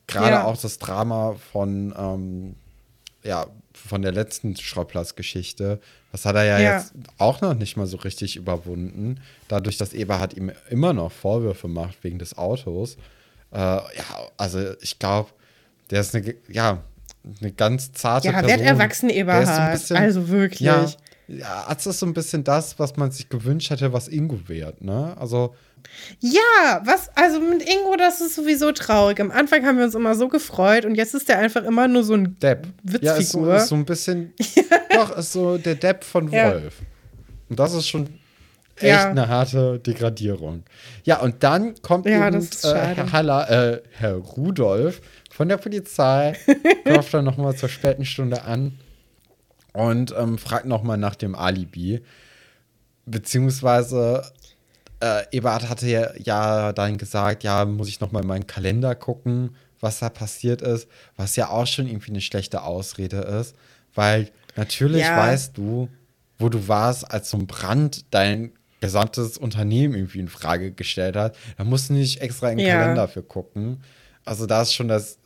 gerade Ja. auch das Drama von, ähm, ja, von der letzten Schrottplatz-Geschichte, das hat er ja, Ja. jetzt auch noch nicht mal so richtig überwunden. Dadurch, dass Eberhard ihm immer noch Vorwürfe macht wegen des Autos. Äh, ja, also ich glaube, der ist eine, ja, eine ganz zarte Ja, Person. werd erwachsen, Der ist so Eberhard. bisschen- also wirklich. ja, ja, Atze ist so ein bisschen das, was man sich gewünscht hätte, was Ingo wird, ne? Also, Ja, was, also mit Ingo, das ist sowieso traurig. Am Anfang haben wir uns immer so gefreut und jetzt ist der einfach immer nur so ein Depp. Ja, ist so, Witzfigur. ist so ein bisschen, doch, ist so der Depp von Ja. Wolf. Und das ist schon echt Ja. eine harte Degradierung. Ja, und dann kommt Ja, eben äh. Herr Haller, äh, Herr Rudolf von der Polizei, klopft dann nochmal zur späten Stunde an und ähm, fragt nochmal nach dem Alibi. Beziehungsweise äh, Eberhard hatte ja, ja dann gesagt, ja, muss ich noch mal in meinen Kalender gucken, was da passiert ist, was ja auch schon irgendwie eine schlechte Ausrede ist, weil natürlich Ja. weißt du, wo du warst, als so ein Brand dein gesamtes Unternehmen irgendwie in Frage gestellt hat. Da musst du nicht extra in den Ja. Kalender für gucken. Also da ist schon das,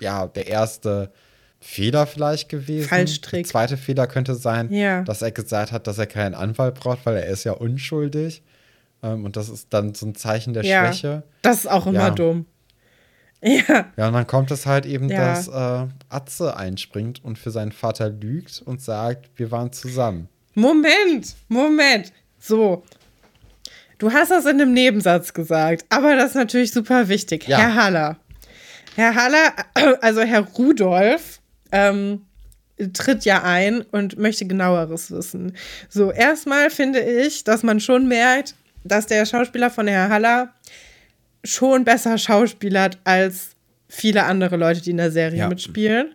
ja, der erste Fehler vielleicht gewesen. Fallstrick. Der zweite Fehler könnte sein, Ja. dass er gesagt hat, dass er keinen Anwalt braucht, weil er ist ja unschuldig. Ähm, und das ist dann so ein Zeichen der Ja. Schwäche. Das ist auch immer Ja. dumm. Ja, Ja, und dann kommt es halt eben, Ja. dass äh, Atze einspringt und für seinen Vater lügt und sagt, wir waren zusammen. Moment, Moment. So. Du hast das in einem Nebensatz gesagt, aber das ist natürlich super wichtig. Ja. Herr Haller. Herr Haller, also Herr Rudolf, ähm, tritt ja ein und möchte genaueres wissen. So, erstmal finde ich, dass man schon merkt, dass der Schauspieler von Herr Haller schon besser schauspielert als viele andere Leute, die in der Serie Ja. mitspielen.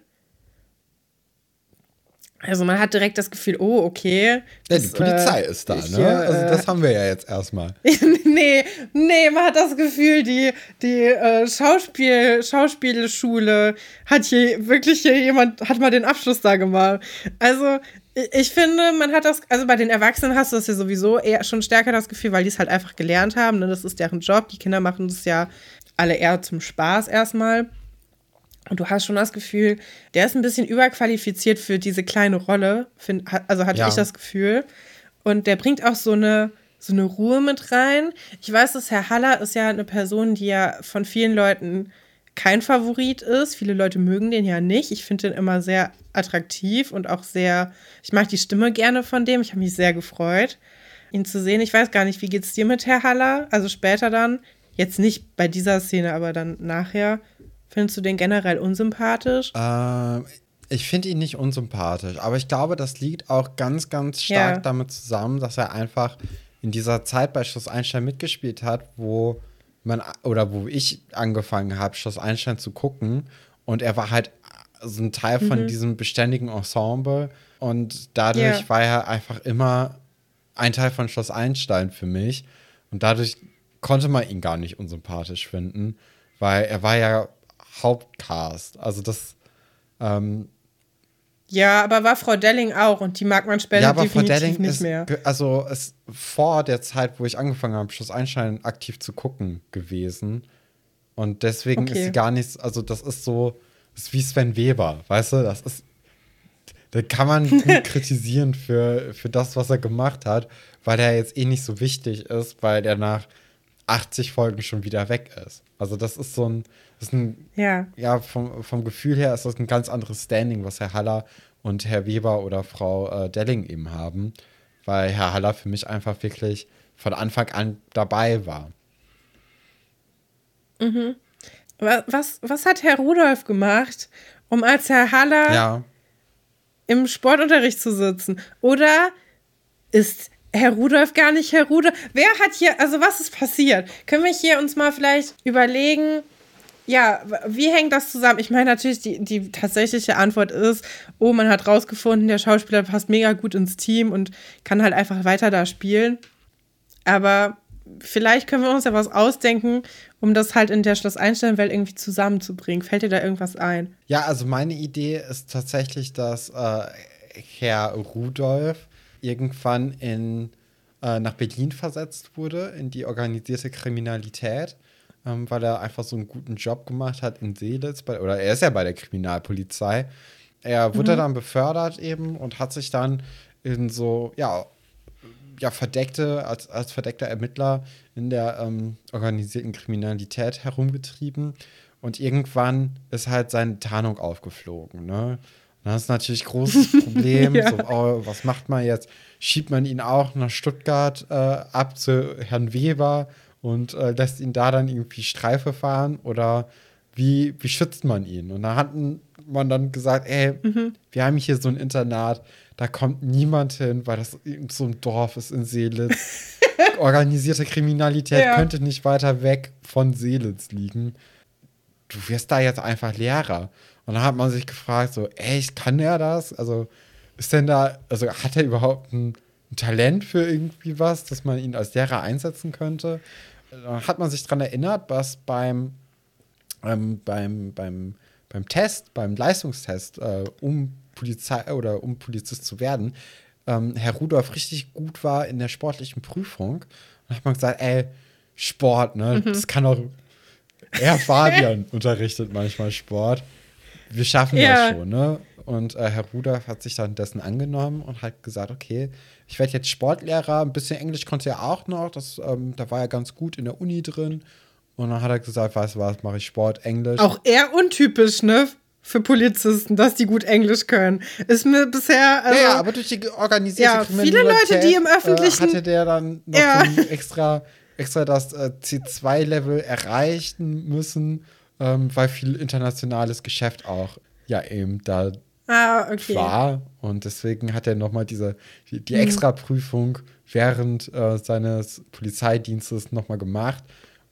Also man hat direkt das Gefühl, oh, okay. Ja, die das, Polizei äh, ist da, ne? Also äh, das haben wir ja jetzt erstmal. nee, nee, man hat das Gefühl, die, die äh, Schauspiel, Schauspielschule hat hier wirklich hier jemand, hat mal den Abschluss da gemacht. Also, ich, finde, man hat das, also bei den Erwachsenen hast du das ja sowieso eher schon stärker das Gefühl, weil die es halt einfach gelernt haben. Ne? Das ist deren Job. Die Kinder machen das ja alle eher zum Spaß erstmal. Und du hast schon das Gefühl, der ist ein bisschen überqualifiziert für diese kleine Rolle. Find, also hatte Ja. ich das Gefühl. Und der bringt auch so eine, so eine Ruhe mit rein. Ich weiß, dass Herr Haller ist ja eine Person, die ja von vielen Leuten kein Favorit ist. Viele Leute mögen den ja nicht. Ich finde den immer sehr attraktiv und auch sehr, ich mag die Stimme gerne von dem. Ich habe mich sehr gefreut, ihn zu sehen. Ich weiß gar nicht, wie geht's dir mit Herr Haller? Also später dann, jetzt nicht bei dieser Szene, aber dann nachher. Findest du den generell unsympathisch? Ähm, ich finde ihn nicht unsympathisch, aber ich glaube, das liegt auch ganz, ganz stark Ja. damit zusammen, dass er einfach in dieser Zeit bei Schloss Einstein mitgespielt hat, wo man oder wo ich angefangen habe, Schloss Einstein zu gucken. Und er war halt so ein Teil von mhm. diesem beständigen Ensemble. Und dadurch yeah. war er einfach immer ein Teil von Schloss Einstein für mich. Und dadurch konnte man ihn gar nicht unsympathisch finden, weil er war ja Hauptcast. Also das. Ähm, ja, aber war Frau Delling auch und die mag man später ja, aber definitiv Frau Delling nicht ist, mehr. Also ist vor der Zeit, wo ich angefangen habe, Schloss Einstein aktiv zu gucken gewesen. Und deswegen okay. ist sie gar nichts, also das ist so, das ist wie Sven Weber, weißt du? Das ist, da kann man gut kritisieren für, für das, was er gemacht hat, weil er jetzt eh nicht so wichtig ist, weil der nach 80 Folgen schon wieder weg ist. Also das ist so ein, ist ein ja, ja vom, vom Gefühl her ist das ein ganz anderes Standing, was Herr Haller und Herr Weber oder Frau äh, Delling eben haben, weil Herr Haller für mich einfach wirklich von Anfang an dabei war. Mhm. Was, was hat Herr Rudolf gemacht, um als Herr Haller ja. im Sportunterricht zu sitzen? Oder ist Herr Rudolf gar nicht Herr Rudolf? Wer hat hier, also was ist passiert? Können wir hier uns mal vielleicht überlegen, ja, wie hängt das zusammen? Ich meine natürlich, die, die tatsächliche Antwort ist, oh, man hat rausgefunden, der Schauspieler passt mega gut ins Team und kann halt einfach weiter da spielen. Aber vielleicht können wir uns ja was ausdenken, um das halt in der Schloss Einstein-Welt irgendwie zusammenzubringen. Fällt dir da irgendwas ein? Ja, also meine Idee ist tatsächlich, dass äh, Herr Rudolf irgendwann in, äh, nach Berlin versetzt wurde, in die organisierte Kriminalität, ähm, weil er einfach so einen guten Job gemacht hat in Seelitz, bei, oder er ist ja bei der Kriminalpolizei. Er wurde mhm. dann befördert eben und hat sich dann in so, ja, ja, verdeckte, als, als verdeckter Ermittler in der ähm, organisierten Kriminalität herumgetrieben. Und irgendwann ist halt seine Tarnung aufgeflogen. Ne? Das ist natürlich ein großes Problem. ja. so, oh, was macht man jetzt? Schiebt man ihn auch nach Stuttgart äh, ab zu Herrn Weber und äh, lässt ihn da dann irgendwie Streife fahren? Oder wie, wie schützt man ihn? Und da hat man dann gesagt, ey, mhm. wir haben hier so ein Internat, da kommt niemand hin, weil das so ein Dorf ist in Seelitz. Organisierte Kriminalität ja. könnte nicht weiter weg von Seelitz liegen. Du wirst da jetzt einfach Lehrer. Und dann hat man sich gefragt, so, echt, kann er das? Also, ist denn da, also hat er überhaupt ein, ein Talent für irgendwie was, dass man ihn als Lehrer einsetzen könnte? Dann hat man sich daran erinnert, was beim, ähm, beim, beim, beim Test, beim Leistungstest, äh, um Polizei oder um Polizist zu werden, ähm, Herr Rudolf richtig gut war in der sportlichen Prüfung. Und hat man gesagt, ey, Sport, ne? Mhm. Das kann doch. Er Fabian unterrichtet manchmal Sport. Wir schaffen ja. das schon, ne? Und äh, Herr Rudolf hat sich dann dessen angenommen und hat gesagt, okay, ich werde jetzt Sportlehrer, ein bisschen Englisch konnte er auch noch, das, ähm, da war er ganz gut in der Uni drin. Und dann hat er gesagt, weißt du was, mache ich Sport, Englisch. Auch eher untypisch, ne? für Polizisten, dass die gut Englisch können. Ist mir bisher. Also, ja, ja, aber durch die organisierte ja, viele Leute, die im öffentlichen. Äh, hatte der dann noch ja. so extra, extra das äh, C2-Level erreichen müssen, ähm, weil viel internationales Geschäft auch ja eben da ah, okay. war. Und deswegen hat er nochmal diese, die, die mhm. Extra-Prüfung während äh, seines Polizeidienstes nochmal gemacht,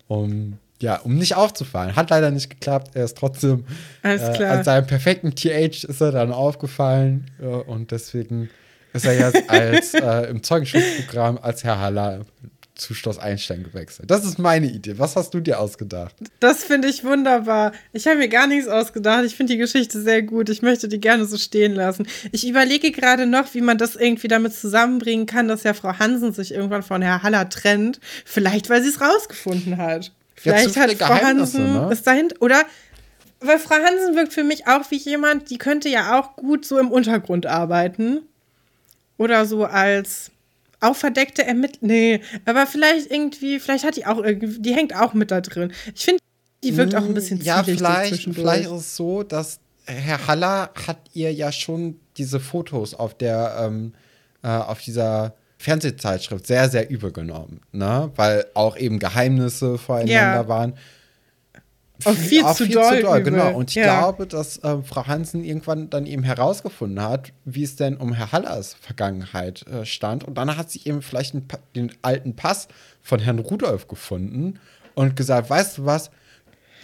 um ja, um nicht aufzufallen. Hat leider nicht geklappt. Er ist trotzdem äh, an seinem perfekten TH ist er dann aufgefallen äh, und deswegen ist er jetzt als äh, im Zeugenschutzprogramm als Herr Haller zu Schloss Einstein gewechselt. Das ist meine Idee. Was hast du dir ausgedacht? Das finde ich wunderbar. Ich habe mir gar nichts ausgedacht. Ich finde die Geschichte sehr gut. Ich möchte die gerne so stehen lassen. Ich überlege gerade noch, wie man das irgendwie damit zusammenbringen kann, dass ja Frau Hansen sich irgendwann von Herr Haller trennt. Vielleicht, weil sie es rausgefunden hat. Vielleicht hat Frau Hansen ne? ist dahinter. Oder weil Frau Hansen wirkt für mich auch wie jemand, die könnte ja auch gut so im Untergrund arbeiten. Oder so als auch verdeckte Ermittler. Nee, aber vielleicht irgendwie, vielleicht hat die auch irgendwie, die hängt auch mit da drin. Ich finde, die wirkt auch ein bisschen Ja, vielleicht, vielleicht ist es so, dass Herr Haller hat ihr ja schon diese Fotos auf der, ähm, äh, auf dieser Fernsehzeitschrift sehr, sehr übel genommen, ne? Weil auch eben Geheimnisse voreinander ja. waren. Auch viel, auch zu viel doll. zu doll, übel. genau. Und ich ja. glaube, dass äh, Frau Hansen irgendwann dann eben herausgefunden hat, wie es denn um Herr Hallers Vergangenheit äh, stand. Und dann hat sie eben vielleicht den alten Pass von Herrn Rudolf gefunden und gesagt, weißt du was,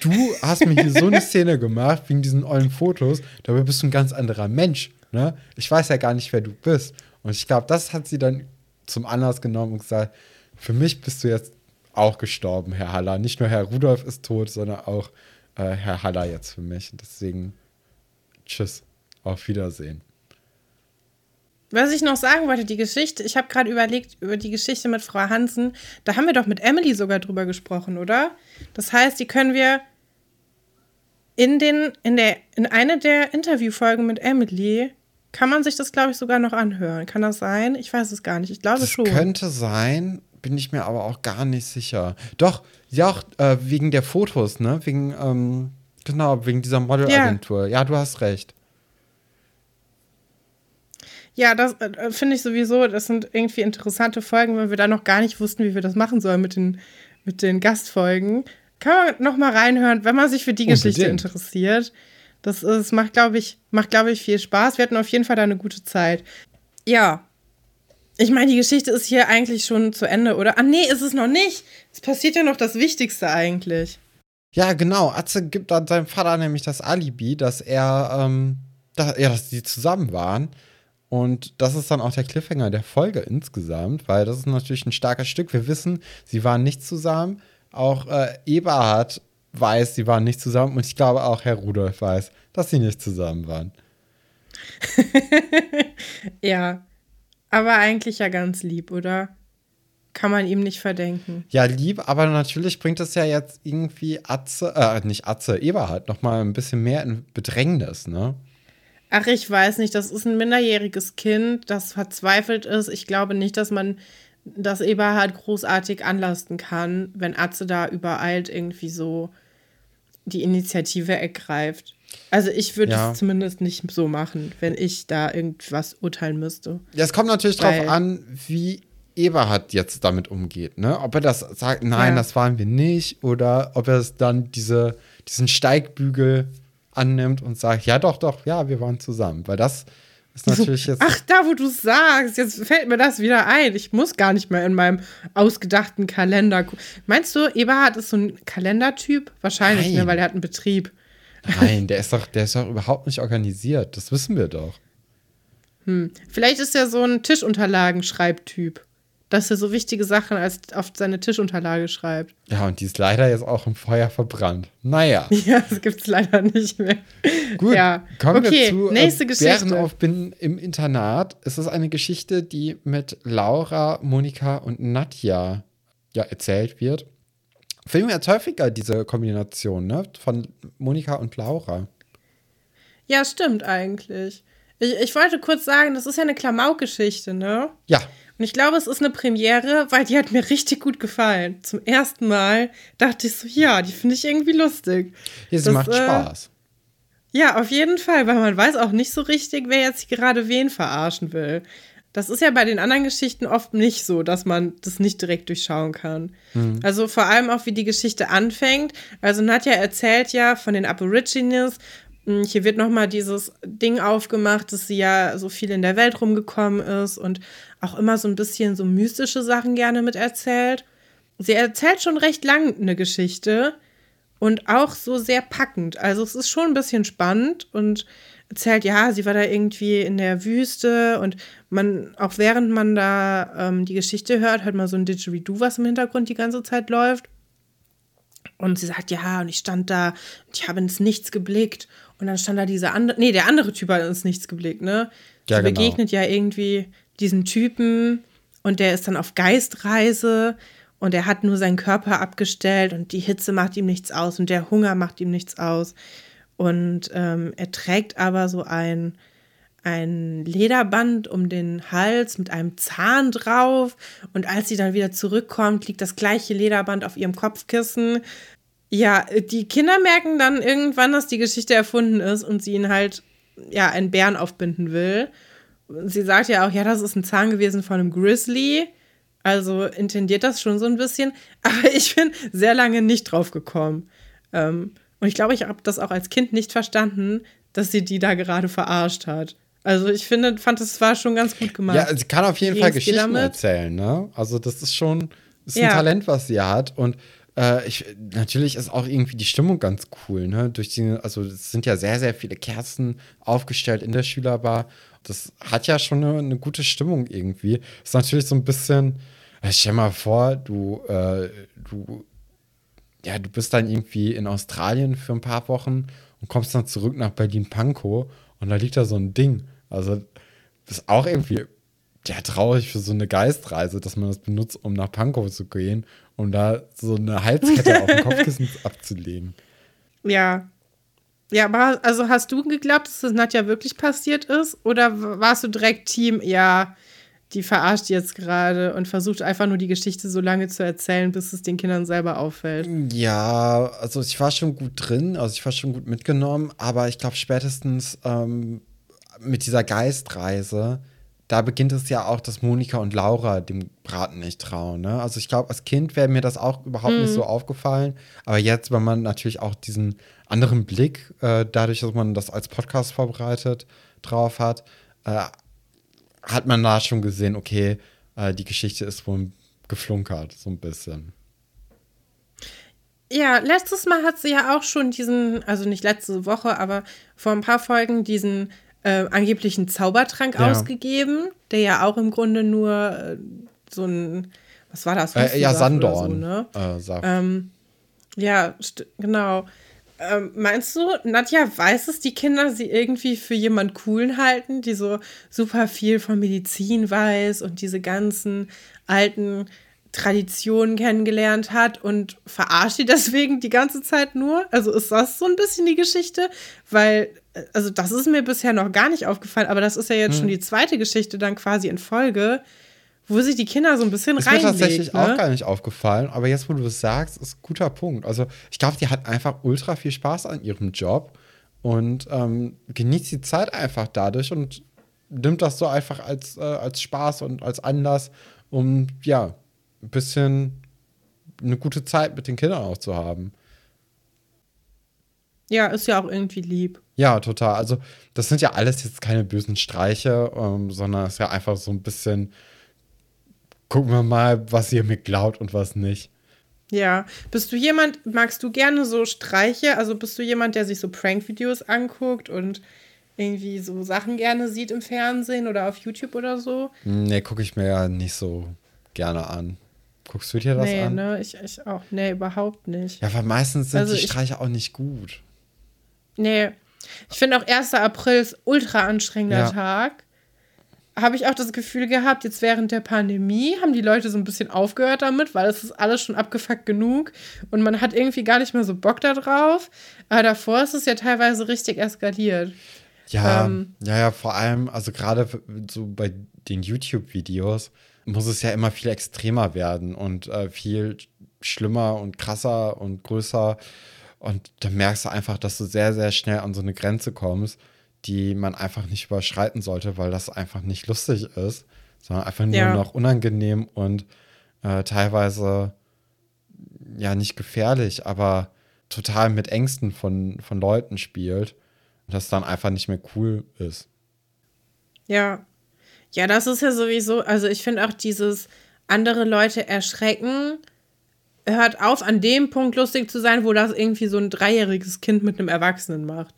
du hast mir hier so eine Szene gemacht wegen diesen ollen Fotos, dabei bist du ein ganz anderer Mensch. Ne? Ich weiß ja gar nicht, wer du bist. Und ich glaube, das hat sie dann zum Anlass genommen und gesagt, für mich bist du jetzt auch gestorben, Herr Haller. Nicht nur Herr Rudolf ist tot, sondern auch äh, Herr Haller jetzt für mich. Deswegen, tschüss, auf Wiedersehen. Was ich noch sagen wollte, die Geschichte, ich habe gerade überlegt über die Geschichte mit Frau Hansen, da haben wir doch mit Emily sogar drüber gesprochen, oder? Das heißt, die können wir in den, in der, in eine der Interviewfolgen mit Emily, kann man sich das, glaube ich, sogar noch anhören. Kann das sein? Ich weiß es gar nicht. Ich glaube Das schon. könnte sein, bin ich mir aber auch gar nicht sicher. Doch, ja, auch äh, wegen der Fotos, ne? Wegen, ähm, genau, wegen dieser Modelagentur. Ja. du hast recht. Ja, das äh, finde ich sowieso, das sind irgendwie interessante Folgen, weil wir da noch gar nicht wussten, wie wir das machen sollen mit den, mit den Gastfolgen. Kann man noch mal reinhören, wenn man sich für die Geschichte Unbedingt. interessiert. Das ist, macht, glaube ich, macht, glaube ich, viel Spaß. Wir hatten auf jeden Fall da eine gute Zeit. Ja. Ich meine, die Geschichte ist hier eigentlich schon zu Ende, oder? Ah, nee, ist es noch nicht. Es passiert ja noch das Wichtigste eigentlich. Ja, genau. Atze gibt dann seinem Vater nämlich das Alibi, dass er, ähm, da, ja, dass die zusammen waren. Und das ist dann auch der Cliffhanger der Folge insgesamt, weil das ist natürlich ein starkes Stück. Wir wissen, sie waren nicht zusammen. Auch äh, Eberhard weiß, sie waren nicht zusammen. Und ich glaube auch Herr Rudolf weiß, dass sie nicht zusammen waren. Ja. Aber eigentlich ja ganz lieb, oder? Kann man ihm nicht verdenken. Ja, lieb, aber natürlich bringt es ja jetzt irgendwie Atze, äh, nicht Atze, Eberhard noch mal ein bisschen mehr in Bedrängnis, ne? Ach, ich weiß nicht, das ist ein minderjähriges Kind, das verzweifelt ist. Ich glaube nicht, dass man das Eberhard großartig anlasten kann, wenn Atze da übereilt irgendwie so die Initiative ergreift. Also ich würde Ja. es zumindest nicht so machen, wenn ich da irgendwas urteilen müsste. Ja, es kommt natürlich Weil- drauf an, wie Eberhard jetzt damit umgeht, ne? Ob er das sagt, nein, Ja. das waren wir nicht, oder ob er es dann diese, diesen Steigbügel annimmt und sagt, ja doch, doch, ja, wir waren zusammen. Weil das ist natürlich jetzt. Ach, da wo du es sagst, jetzt fällt mir das wieder ein. Ich muss gar nicht mehr in meinem ausgedachten Kalender. gu- Meinst du, Eberhard ist so ein Kalendertyp? Wahrscheinlich, ne, weil er hat einen Betrieb. Nein, der ist doch, der ist doch überhaupt nicht organisiert. Das wissen wir doch. Vielleicht ist er so ein Tischunterlagen-Schreibtyp. Dass er so wichtige Sachen als auf seine Tischunterlage schreibt. Ja, und die ist leider jetzt auch im Feuer verbrannt. Naja. Ja, das gibt es leider nicht mehr. Gut, Ja. kommen Okay, wir zu nächste äh, Geschichte. Bärenaufbinden im Internat. Es ist eine Geschichte, die mit Laura, Monika und Nadja ja, erzählt wird. Film jetzt häufiger diese Kombination, ne? Von Monika und Laura. Ja, stimmt eigentlich. Ich, ich wollte kurz sagen, das ist ja eine Klamauk-Geschichte, ne? Ja, Und ich glaube, es ist eine Premiere, weil die hat mir richtig gut gefallen. Zum ersten Mal dachte ich so, ja, die finde ich irgendwie lustig. hier, sie Das, macht äh, Spaß. Ja, auf jeden Fall, weil man weiß auch nicht so richtig, wer jetzt gerade wen verarschen will. Das ist ja bei den anderen Geschichten oft nicht so, dass man das nicht direkt durchschauen kann. Also vor allem auch, wie die Geschichte anfängt. Also Nadja erzählt ja von den Aborigines. Hm, Hier wird nochmal dieses Ding aufgemacht, dass sie ja so viel in der Welt rumgekommen ist und auch immer so ein bisschen so mystische Sachen gerne miterzählt. Sie erzählt schon recht lang eine Geschichte und auch so sehr packend. Also es ist schon ein bisschen spannend und erzählt, ja, sie war da irgendwie in der Wüste und man, auch während man da ähm, die Geschichte hört, hört man so ein Didgeridoo, was im Hintergrund die ganze Zeit läuft. Und sie sagt, ja, und ich stand da und ich habe ins Nichts geblickt. Und dann stand da dieser andere, nee, der andere Typ hat ins Nichts geblickt, ne? Ja, sie genau. begegnet ja irgendwie diesen Typen und der ist dann auf Geistreise und er hat nur seinen Körper abgestellt und die Hitze macht ihm nichts aus und der Hunger macht ihm nichts aus. Und ähm, er trägt aber so ein, ein Lederband um den Hals mit einem Zahn drauf. Und als sie dann wieder zurückkommt, liegt das gleiche Lederband auf ihrem Kopfkissen. Ja, die Kinder merken dann irgendwann, dass die Geschichte erfunden ist und sie ihn halt, ja, einen Bären aufbinden will. Und sie sagt ja auch, ja, das ist ein Zahn gewesen von einem Grizzly. Also intendiert das schon so ein bisschen. Aber ich bin sehr lange nicht drauf gekommen. Ähm, Und ich glaube, ich habe das auch als Kind nicht verstanden, dass sie die da gerade verarscht hat. Also ich finde, fand es war schon ganz gut gemacht. Ja, sie kann auf jeden Fall Geschichten erzählen, ne? Also das ist schon ist ja. ein Talent, was sie hat. Und äh, ich, natürlich ist auch irgendwie die Stimmung ganz cool, ne? Durch die, also es sind ja sehr, sehr viele Kerzen aufgestellt in der Schülerbar. Das hat ja schon eine, eine gute Stimmung irgendwie. Ist natürlich so ein bisschen, stell mal vor, du, äh, du, ja, du bist dann irgendwie in Australien für ein paar Wochen und kommst dann zurück nach Berlin-Pankow und da liegt da so ein Ding. Also, das ist auch irgendwie ja, traurig für so eine Geistreise, dass man das benutzt, um nach Pankow zu gehen, um da so eine Halskette auf dem Kopfkissen abzulegen. Ja. Ja, aber also hast du geglaubt, dass das Nadja wirklich passiert ist? Oder warst du direkt Team, ja, die verarscht jetzt gerade und versucht einfach nur die Geschichte so lange zu erzählen, bis es den Kindern selber auffällt? Ja, also ich war schon gut drin, also ich war schon gut mitgenommen, aber ich glaube spätestens ähm, mit dieser Geistreise da beginnt es ja auch, dass Monika und Laura dem Braten nicht trauen. Ne? Also ich glaube, als Kind wäre mir das auch überhaupt mhm. nicht so aufgefallen. Aber jetzt, wenn man natürlich auch diesen anderen Blick, äh, dadurch, dass man das als Podcast vorbereitet, drauf hat, äh, hat man da schon gesehen, okay, äh, die Geschichte ist wohl geflunkert, so ein bisschen. Ja, letztes Mal hat sie ja auch schon diesen, also nicht letzte Woche, aber vor ein paar Folgen diesen äh, angeblich einen Zaubertrank ja. ausgegeben, der ja auch im Grunde nur äh, so ein, was war das? Äh, ja, Sandorn. So, ne? Äh, ähm, ja, genau. Ähm, meinst du, Nadja weiß es, die Kinder sie irgendwie für jemand coolen halten, die so super viel von Medizin weiß und diese ganzen alten Traditionen kennengelernt hat und verarscht die deswegen die ganze Zeit nur? Also ist das so ein bisschen die Geschichte? Weil, also das ist mir bisher noch gar nicht aufgefallen, aber das ist ja jetzt hm. schon die zweite Geschichte dann quasi in Folge, wo sich die Kinder so ein bisschen reinlegt. Ist mir tatsächlich ne? auch gar nicht aufgefallen, aber jetzt, wo du es sagst, ist ein guter Punkt. Also ich glaube, die hat einfach ultra viel Spaß an ihrem Job und ähm, genießt die Zeit einfach dadurch und nimmt das so einfach als, äh, als Spaß und als Anlass, um ja ein bisschen eine gute Zeit mit den Kindern auch zu haben. Ja, ist ja auch irgendwie lieb. Ja, total. Also, das sind ja alles jetzt keine bösen Streiche, ähm, sondern es ist ja einfach so ein bisschen, gucken wir mal, was ihr mir glaubt und was nicht. Ja, bist du jemand, magst du gerne so Streiche? Also bist du jemand, der sich so Prank-Videos anguckt und irgendwie so Sachen gerne sieht im Fernsehen oder auf YouTube oder so? Nee, gucke ich mir ja nicht so gerne an. Guckst du dir das nee, an? Nee, ne, ich, ich auch. Nee, überhaupt nicht. Ja, weil meistens sind also die Streiche ich, auch nicht gut. Nee. Ich finde auch 1. April ist ultra anstrengender ja. Tag. Habe ich auch das Gefühl gehabt, jetzt während der Pandemie haben die Leute so ein bisschen aufgehört damit, weil es ist alles schon abgefuckt genug und man hat irgendwie gar nicht mehr so Bock da drauf. Aber davor ist es ja teilweise richtig eskaliert. Ja, ähm, ja, ja, vor allem, also gerade so bei den YouTube-Videos, muss es ja immer viel extremer werden und äh, viel schlimmer und krasser und größer. Und da merkst du einfach, dass du sehr, sehr schnell an so eine Grenze kommst, die man einfach nicht überschreiten sollte, weil das einfach nicht lustig ist, sondern einfach nur ja. noch unangenehm und äh, teilweise ja nicht gefährlich, aber total mit Ängsten von, von Leuten spielt und das dann einfach nicht mehr cool ist. Ja, ja, das ist ja sowieso, also ich finde auch dieses andere Leute erschrecken, hört auf, an dem Punkt lustig zu sein, wo das irgendwie so ein dreijähriges Kind mit einem Erwachsenen macht.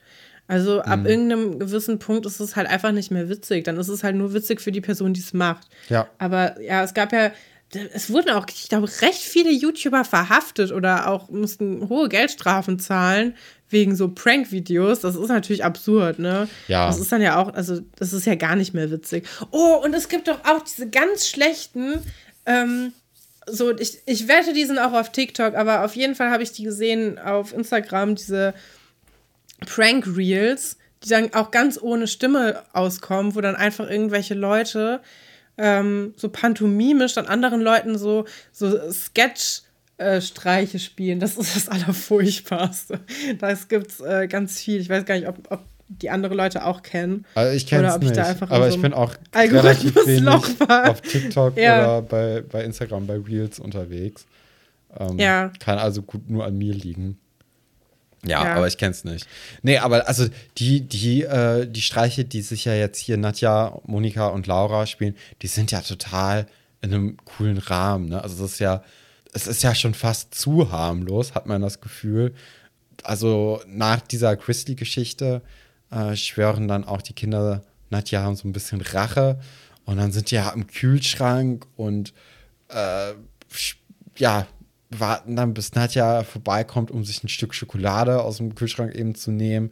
Also ab mhm. irgendeinem gewissen Punkt ist es halt einfach nicht mehr witzig. Dann ist es halt nur witzig für die Person, die es macht. Ja. Aber ja, es gab ja, es wurden auch, ich glaube, recht viele YouTuber verhaftet oder auch mussten hohe Geldstrafen zahlen wegen so Prank-Videos. Das ist natürlich absurd, ne? Ja. Das ist dann ja auch, also das ist ja gar nicht mehr witzig. Oh, und es gibt doch auch diese ganz schlechten, ähm, so, ich, ich wette, die sind auch auf TikTok, aber auf jeden Fall habe ich die gesehen auf Instagram, diese Prank-Reels, die dann auch ganz ohne Stimme auskommen, wo dann einfach irgendwelche Leute ähm, so pantomimisch an anderen Leuten so, so Sketch- äh, Streiche spielen. Das ist das Allerfurchtbarste. Das gibt's äh, ganz viel. Ich weiß gar nicht, ob, ob die andere Leute auch kennen. Also ich kenne es nicht, aber so ich bin auch wenig auf TikTok ja. oder bei, bei Instagram, bei Reels unterwegs. Ähm, ja. Kann also gut nur an mir liegen. Ja, ja, aber ich kenn's nicht. Nee, aber also die, die, äh, die Streiche, die sich ja jetzt hier Nadja, Monika und Laura spielen, die sind ja total in einem coolen Rahmen. Ne? Also das ist ja, es ist ja schon fast zu harmlos, hat man das Gefühl. Also nach dieser Chrisley-Geschichte äh, schwören dann auch die Kinder, Nadja haben so ein bisschen Rache und dann sind die ja im Kühlschrank und äh, ja, warten dann, bis Nadja vorbeikommt, um sich ein Stück Schokolade aus dem Kühlschrank eben zu nehmen.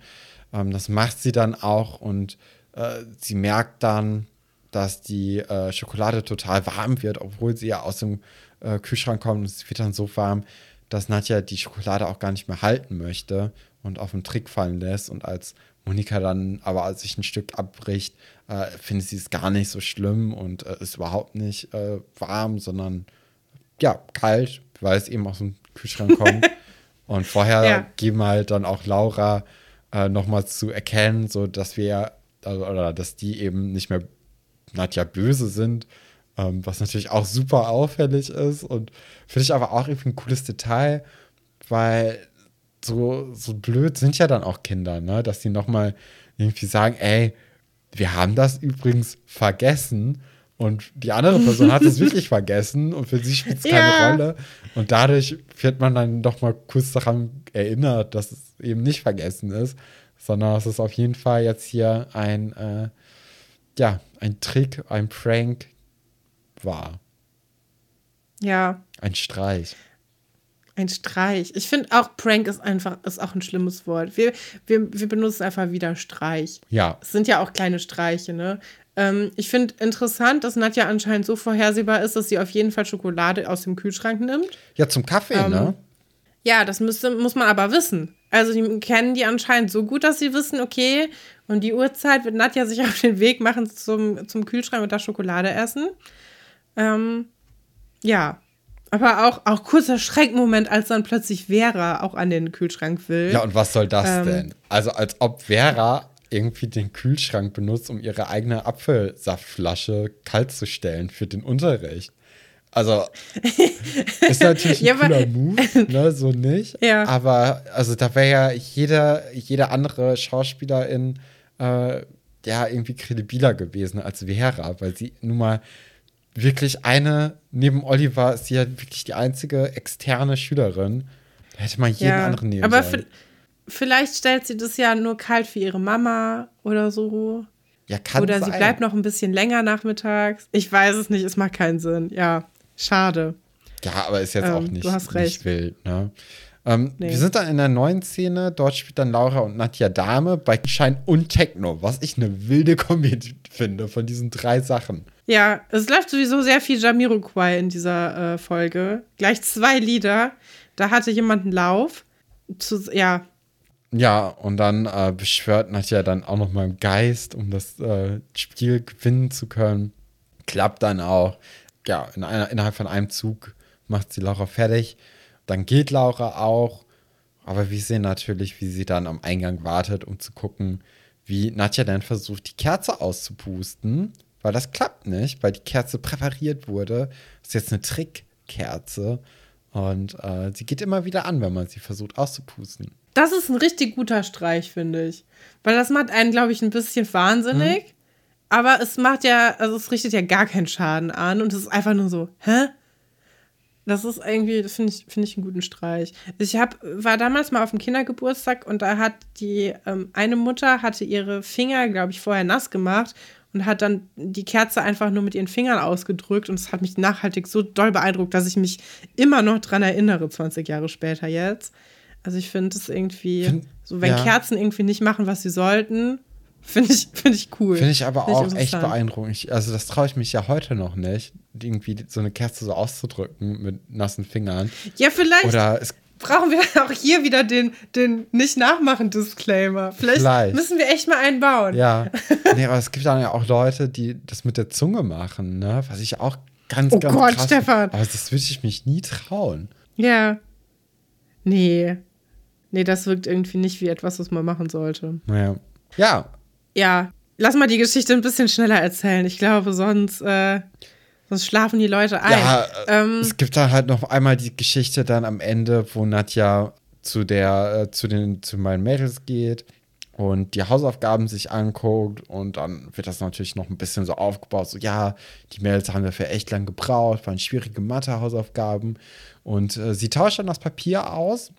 Ähm, das macht sie dann auch und äh, sie merkt dann, dass die äh, Schokolade total warm wird, obwohl sie ja aus dem äh, Kühlschrank kommt und es wird dann so warm, dass Nadja die Schokolade auch gar nicht mehr halten möchte und auf den Trick fallen lässt. Und als Monika dann aber sich ein Stück abbricht, äh, findet sie es gar nicht so schlimm und äh, ist überhaupt nicht äh, warm, sondern ja, kalt, weil es eben aus dem Kühlschrank kommt. und vorher ja. geben halt dann auch Laura äh, nochmal zu erkennen, so dass wir also, oder dass die eben nicht mehr Nadja böse sind, ähm, was natürlich auch super auffällig ist und finde ich aber auch irgendwie ein cooles Detail, weil so, so blöd sind ja dann auch Kinder, ne? dass die nochmal irgendwie sagen, ey, wir haben das übrigens vergessen und die andere Person hat es wirklich vergessen und für sie spielt es keine ja. Rolle. Und dadurch wird man dann doch mal kurz daran erinnert, dass es eben nicht vergessen ist, sondern dass es auf jeden Fall jetzt hier ein, äh, ja, ein Trick, ein Prank war. Ja. Ein Streich. Ein Streich. Ich finde auch Prank ist einfach, ist auch ein schlimmes Wort. Wir, wir, wir benutzen einfach wieder Streich. Ja. Es sind ja auch kleine Streiche, ne? Ähm, ich finde interessant, dass Nadja anscheinend so vorhersehbar ist, dass sie auf jeden Fall Schokolade aus dem Kühlschrank nimmt. Ja, zum Kaffee, ähm, ne? Ja, das müsste, muss man aber wissen. Also die kennen die anscheinend so gut, dass sie wissen, okay, um die Uhrzeit wird Nadja sich auf den Weg machen zum, zum Kühlschrank und da Schokolade essen. Ähm, ja, aber auch, auch kurzer Schreckmoment, als dann plötzlich Vera auch an den Kühlschrank will. Ja, und was soll das ähm, denn? Also als ob Vera irgendwie den Kühlschrank benutzt, um ihre eigene Apfelsaftflasche kalt zu stellen für den Unterricht. Also ist natürlich ein ja, cooler Move, ne, so nicht. Ja. Aber also da wäre ja jeder, jede andere Schauspielerin äh, ja irgendwie kredibiler gewesen als Vera, weil sie nun mal wirklich eine, neben Oliver ist sie ja wirklich die einzige externe Schülerin. Da hätte man jeden ja, anderen nehmen aber sollen. Vielleicht stellt sie das ja nur kalt für ihre Mama oder so. Ja, kann Oder sein. sie bleibt noch ein bisschen länger nachmittags. Ich weiß es nicht, es macht keinen Sinn. Ja, schade. Ja, aber ist jetzt ähm, auch nicht, du hast recht. nicht wild. Ne? Ähm, nee. Wir sind dann in der neuen Szene. Dort spielt dann Laura und Nadja Dame bei Schein und Techno, was ich eine wilde Kombi finde von diesen drei Sachen. Ja, es läuft sowieso sehr viel Jamiroquai in dieser äh, Folge. Gleich zwei Lieder. Da hatte jemand einen Lauf. Zu, ja. Ja, und dann äh, beschwört Nadja dann auch noch mal im Geist, um das äh, Spiel gewinnen zu können. Klappt dann auch. Ja, in einer, innerhalb von einem Zug macht sie Laura fertig. Dann geht Laura auch. Aber wir sehen natürlich, wie sie dann am Eingang wartet, um zu gucken, wie Nadja dann versucht, die Kerze auszupusten weil das klappt nicht, weil die Kerze präpariert wurde. Das ist jetzt eine Trickkerze und äh, sie geht immer wieder an, wenn man sie versucht auszupusten. Das ist ein richtig guter Streich, finde ich. Weil das macht einen, glaube ich, ein bisschen wahnsinnig. Mhm. Aber es macht ja, also es richtet ja gar keinen Schaden an und es ist einfach nur so, hä? Das ist irgendwie, das finde ich, finde ich einen guten Streich. Ich hab, war damals mal auf dem Kindergeburtstag und da hat die ähm, eine Mutter hatte ihre Finger, glaube ich, vorher nass gemacht und hat dann die Kerze einfach nur mit ihren Fingern ausgedrückt und es hat mich nachhaltig so doll beeindruckt, dass ich mich immer noch dran erinnere, 20 Jahre später jetzt. Also ich finde es irgendwie, find, so wenn ja. Kerzen irgendwie nicht machen, was sie sollten, finde ich, find ich cool. Finde ich aber find auch ich echt beeindruckend. Also das traue ich mich ja heute noch nicht, irgendwie so eine Kerze so auszudrücken mit nassen Fingern. Ja, vielleicht. Oder es brauchen wir auch hier wieder den, den Nicht-Nachmachen-Disclaimer. Vielleicht, Vielleicht, müssen wir echt mal einbauen. Ja. Nee, aber es gibt dann ja auch Leute, die das mit der Zunge machen, ne? Was ich auch ganz, oh ganz Gott, krass Stefan. Aber das würde ich mich nie trauen. Ja. Nee. Nee, das wirkt irgendwie nicht wie etwas, was man machen sollte. Naja. Ja. Ja. Lass mal die Geschichte ein bisschen schneller erzählen. Ich glaube, sonst. Äh Sonst schlafen die Leute ein. Ja, ähm, es gibt da halt noch einmal die Geschichte dann am Ende, wo Nadja zu der, äh, zu den, zu meinen Mädels geht und die Hausaufgaben sich anguckt und dann wird das natürlich noch ein bisschen so aufgebaut, so ja, die Mädels haben dafür echt lang gebraucht, waren schwierige Mathe-Hausaufgaben und äh, sie tauscht dann das Papier aus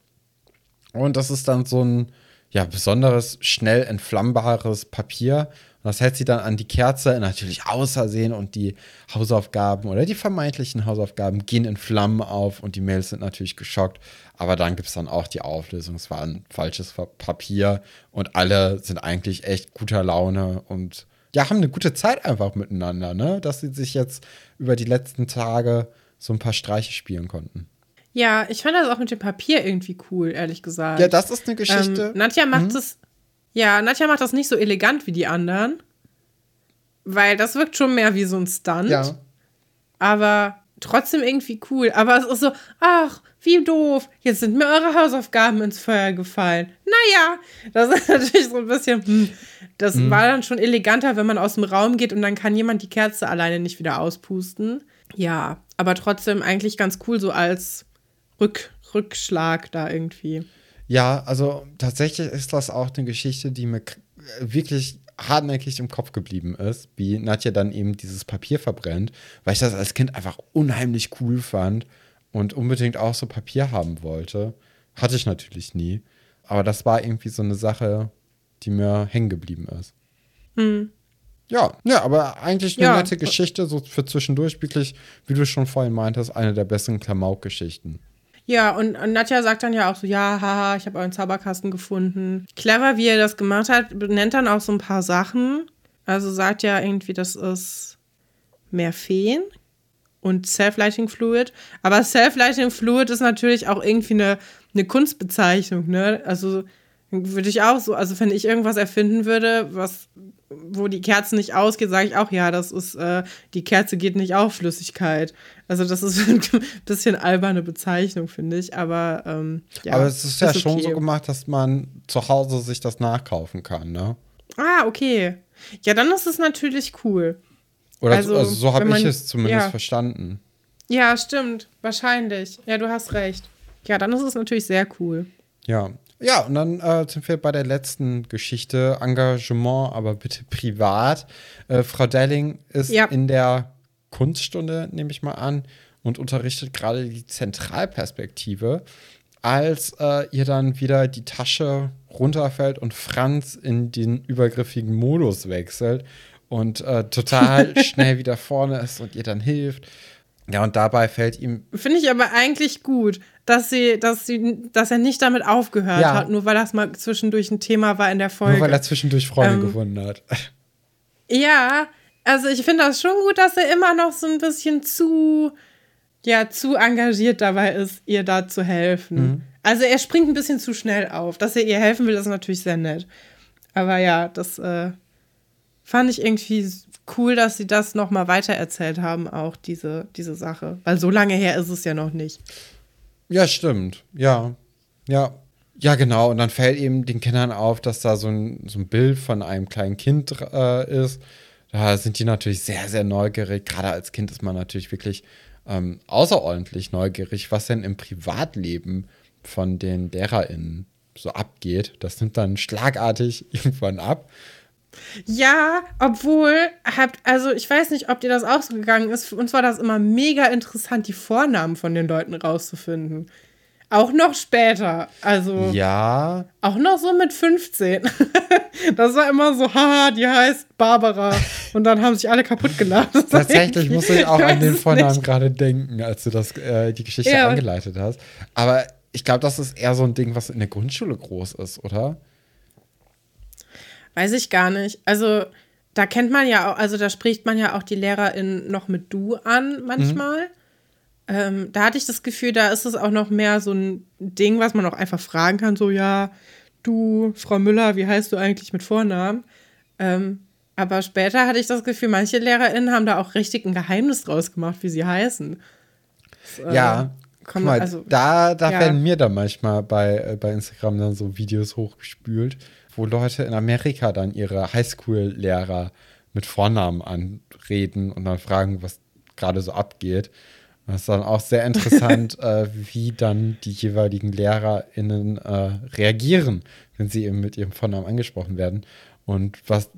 und das ist dann so ein ja, besonderes, schnell entflammbares Papier und das hält sie dann an die Kerze, natürlich außersehen und die Hausaufgaben oder die vermeintlichen Hausaufgaben gehen in Flammen auf und die Mädels sind natürlich geschockt aber dann gibt es dann auch die Auflösung, es war ein falsches Papier und alle sind eigentlich echt guter Laune und ja, haben eine gute Zeit einfach miteinander, ne? Dass sie sich jetzt über die letzten Tage so ein paar Streiche spielen konnten. Ja, ich fand das auch mit dem Papier irgendwie cool, ehrlich gesagt. Ja, das ist eine Geschichte. Ähm, Nadja macht mhm. es, ja, Nadja macht das nicht so elegant wie die anderen, weil das wirkt schon mehr wie so ein Stunt. Ja. Aber trotzdem irgendwie cool. Aber es ist so, ach, wie doof, jetzt sind mir eure Hausaufgaben ins Feuer gefallen. Naja, das ist natürlich so ein bisschen, hm, das mhm. war dann schon eleganter, wenn man aus dem Raum geht und dann kann jemand die Kerze alleine nicht wieder auspusten. Ja, aber trotzdem eigentlich ganz cool, so als Rück, Rückschlag da irgendwie. Ja, also tatsächlich ist das auch eine Geschichte, die mir wirklich hartnäckig im Kopf geblieben ist, wie Nadja dann eben dieses Papier verbrennt, weil ich das als Kind einfach unheimlich cool fand und unbedingt auch so Papier haben wollte. Hatte ich natürlich nie. Aber das war irgendwie so eine Sache, die mir hängen geblieben ist. Mhm. Ja, ja, aber eigentlich eine ja. nette Geschichte, so für zwischendurch wirklich, wie du schon vorhin meintest, eine der besten Klamauk-Geschichten. Ja, und, und Nadja sagt dann ja auch so, ja, haha, ich habe euren Zauberkasten gefunden. Clever, wie er das gemacht hat, nennt dann auch so ein paar Sachen. Also sagt ja irgendwie, das ist mehr Feen und Self-Lighting Fluid. Aber Self-Lighting Fluid ist natürlich auch irgendwie eine, eine Kunstbezeichnung, ne? Also würde ich auch so, also wenn ich irgendwas erfinden würde, was, wo die Kerze nicht ausgeht, sage ich auch, ja, das ist, äh, die Kerze geht nicht auf Flüssigkeit. Also das ist ein bisschen alberne Bezeichnung, finde ich. Aber ähm, ja. Aber es ist ja ist okay. schon so gemacht, dass man zu Hause sich das nachkaufen kann, ne? Ah, okay. Ja, dann ist es natürlich cool. Oder also, also so habe ich es zumindest ja. verstanden. Ja, stimmt. Wahrscheinlich. Ja, du hast recht. Ja, dann ist es natürlich sehr cool. Ja. Ja, und dann äh, sind wir bei der letzten Geschichte. Engagement, aber bitte privat. Äh, Frau Delling ist ja. in der Kunststunde, nehme ich mal an, und unterrichtet gerade die Zentralperspektive, als äh, ihr dann wieder die Tasche runterfällt und Franz in den übergriffigen Modus wechselt und äh, total schnell wieder vorne ist und ihr dann hilft. Ja, und dabei fällt ihm. Finde ich aber eigentlich gut, dass sie, dass sie, dass er nicht damit aufgehört ja. hat, nur weil das mal zwischendurch ein Thema war in der Folge. Nur weil er zwischendurch Freunde ähm, gefunden hat. Ja, also ich finde das schon gut, dass er immer noch so ein bisschen zu, ja, zu engagiert dabei ist, ihr da zu helfen. Mhm. Also er springt ein bisschen zu schnell auf. Dass er ihr helfen will, ist natürlich sehr nett. Aber ja, das äh, fand ich irgendwie cool, dass sie das noch mal weitererzählt haben, auch diese, diese Sache. Weil so lange her ist es ja noch nicht. Ja, stimmt. Ja. Ja. Ja, genau. Und dann fällt eben den Kindern auf, dass da so ein, so ein Bild von einem kleinen Kind äh, ist. Da sind die natürlich sehr, sehr neugierig. Gerade als Kind ist man natürlich wirklich ähm, außerordentlich neugierig, was denn im Privatleben von den LehrerInnen so abgeht. Das nimmt dann schlagartig irgendwann ab. Ja, obwohl, habt, also ich weiß nicht, ob dir das auch so gegangen ist. Für uns war das immer mega interessant, die Vornamen von den Leuten rauszufinden. Auch noch später. Also. Ja. Auch noch so mit 15. das war immer so, haha, die heißt Barbara. Und dann haben sich alle kaputt gelacht. Tatsächlich muss ich auch an den Vornamen gerade denken, als du das, äh, die Geschichte ja. eingeleitet hast. Aber ich glaube, das ist eher so ein Ding, was in der Grundschule groß ist, oder? Weiß ich gar nicht. Also, da kennt man ja auch, also da spricht man ja auch die LehrerInnen noch mit du an manchmal. Mhm. Ähm, da hatte ich das Gefühl, da ist es auch noch mehr so ein Ding, was man auch einfach fragen kann, so, ja, du, Frau Müller, wie heißt du eigentlich mit Vornamen? Ähm, aber später hatte ich das Gefühl, manche LehrerInnen haben da auch richtig ein Geheimnis draus gemacht, wie sie heißen. Das, äh, ja, komm, mal, also, da, da ja. werden mir dann manchmal bei, äh, bei Instagram dann so Videos hochgespült wo Leute in Amerika dann ihre Highschool-Lehrer mit Vornamen anreden und dann fragen, was gerade so abgeht. Das ist dann auch sehr interessant, äh, wie dann die jeweiligen LehrerInnen äh, reagieren, wenn sie eben mit ihrem Vornamen angesprochen werden. Und was,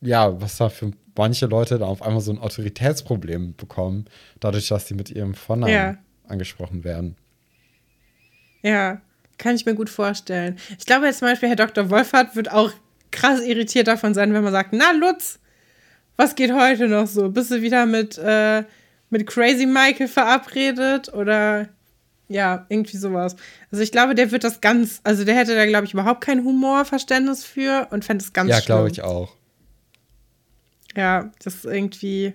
ja, was da für manche Leute da auf einmal so ein Autoritätsproblem bekommen, dadurch, dass sie mit ihrem Vornamen ja. angesprochen werden. Ja, kann ich mir gut vorstellen. Ich glaube jetzt zum Beispiel, Herr Dr. Wolfert wird auch krass irritiert davon sein, wenn man sagt, na Lutz, was geht heute noch so? Bist du wieder mit äh, mit Crazy Michael verabredet oder ja, irgendwie sowas. Also ich glaube, der wird das ganz, also der hätte da, glaube ich, überhaupt kein Humorverständnis für und fände es ganz Ja, glaube ich auch. Ja, das ist irgendwie,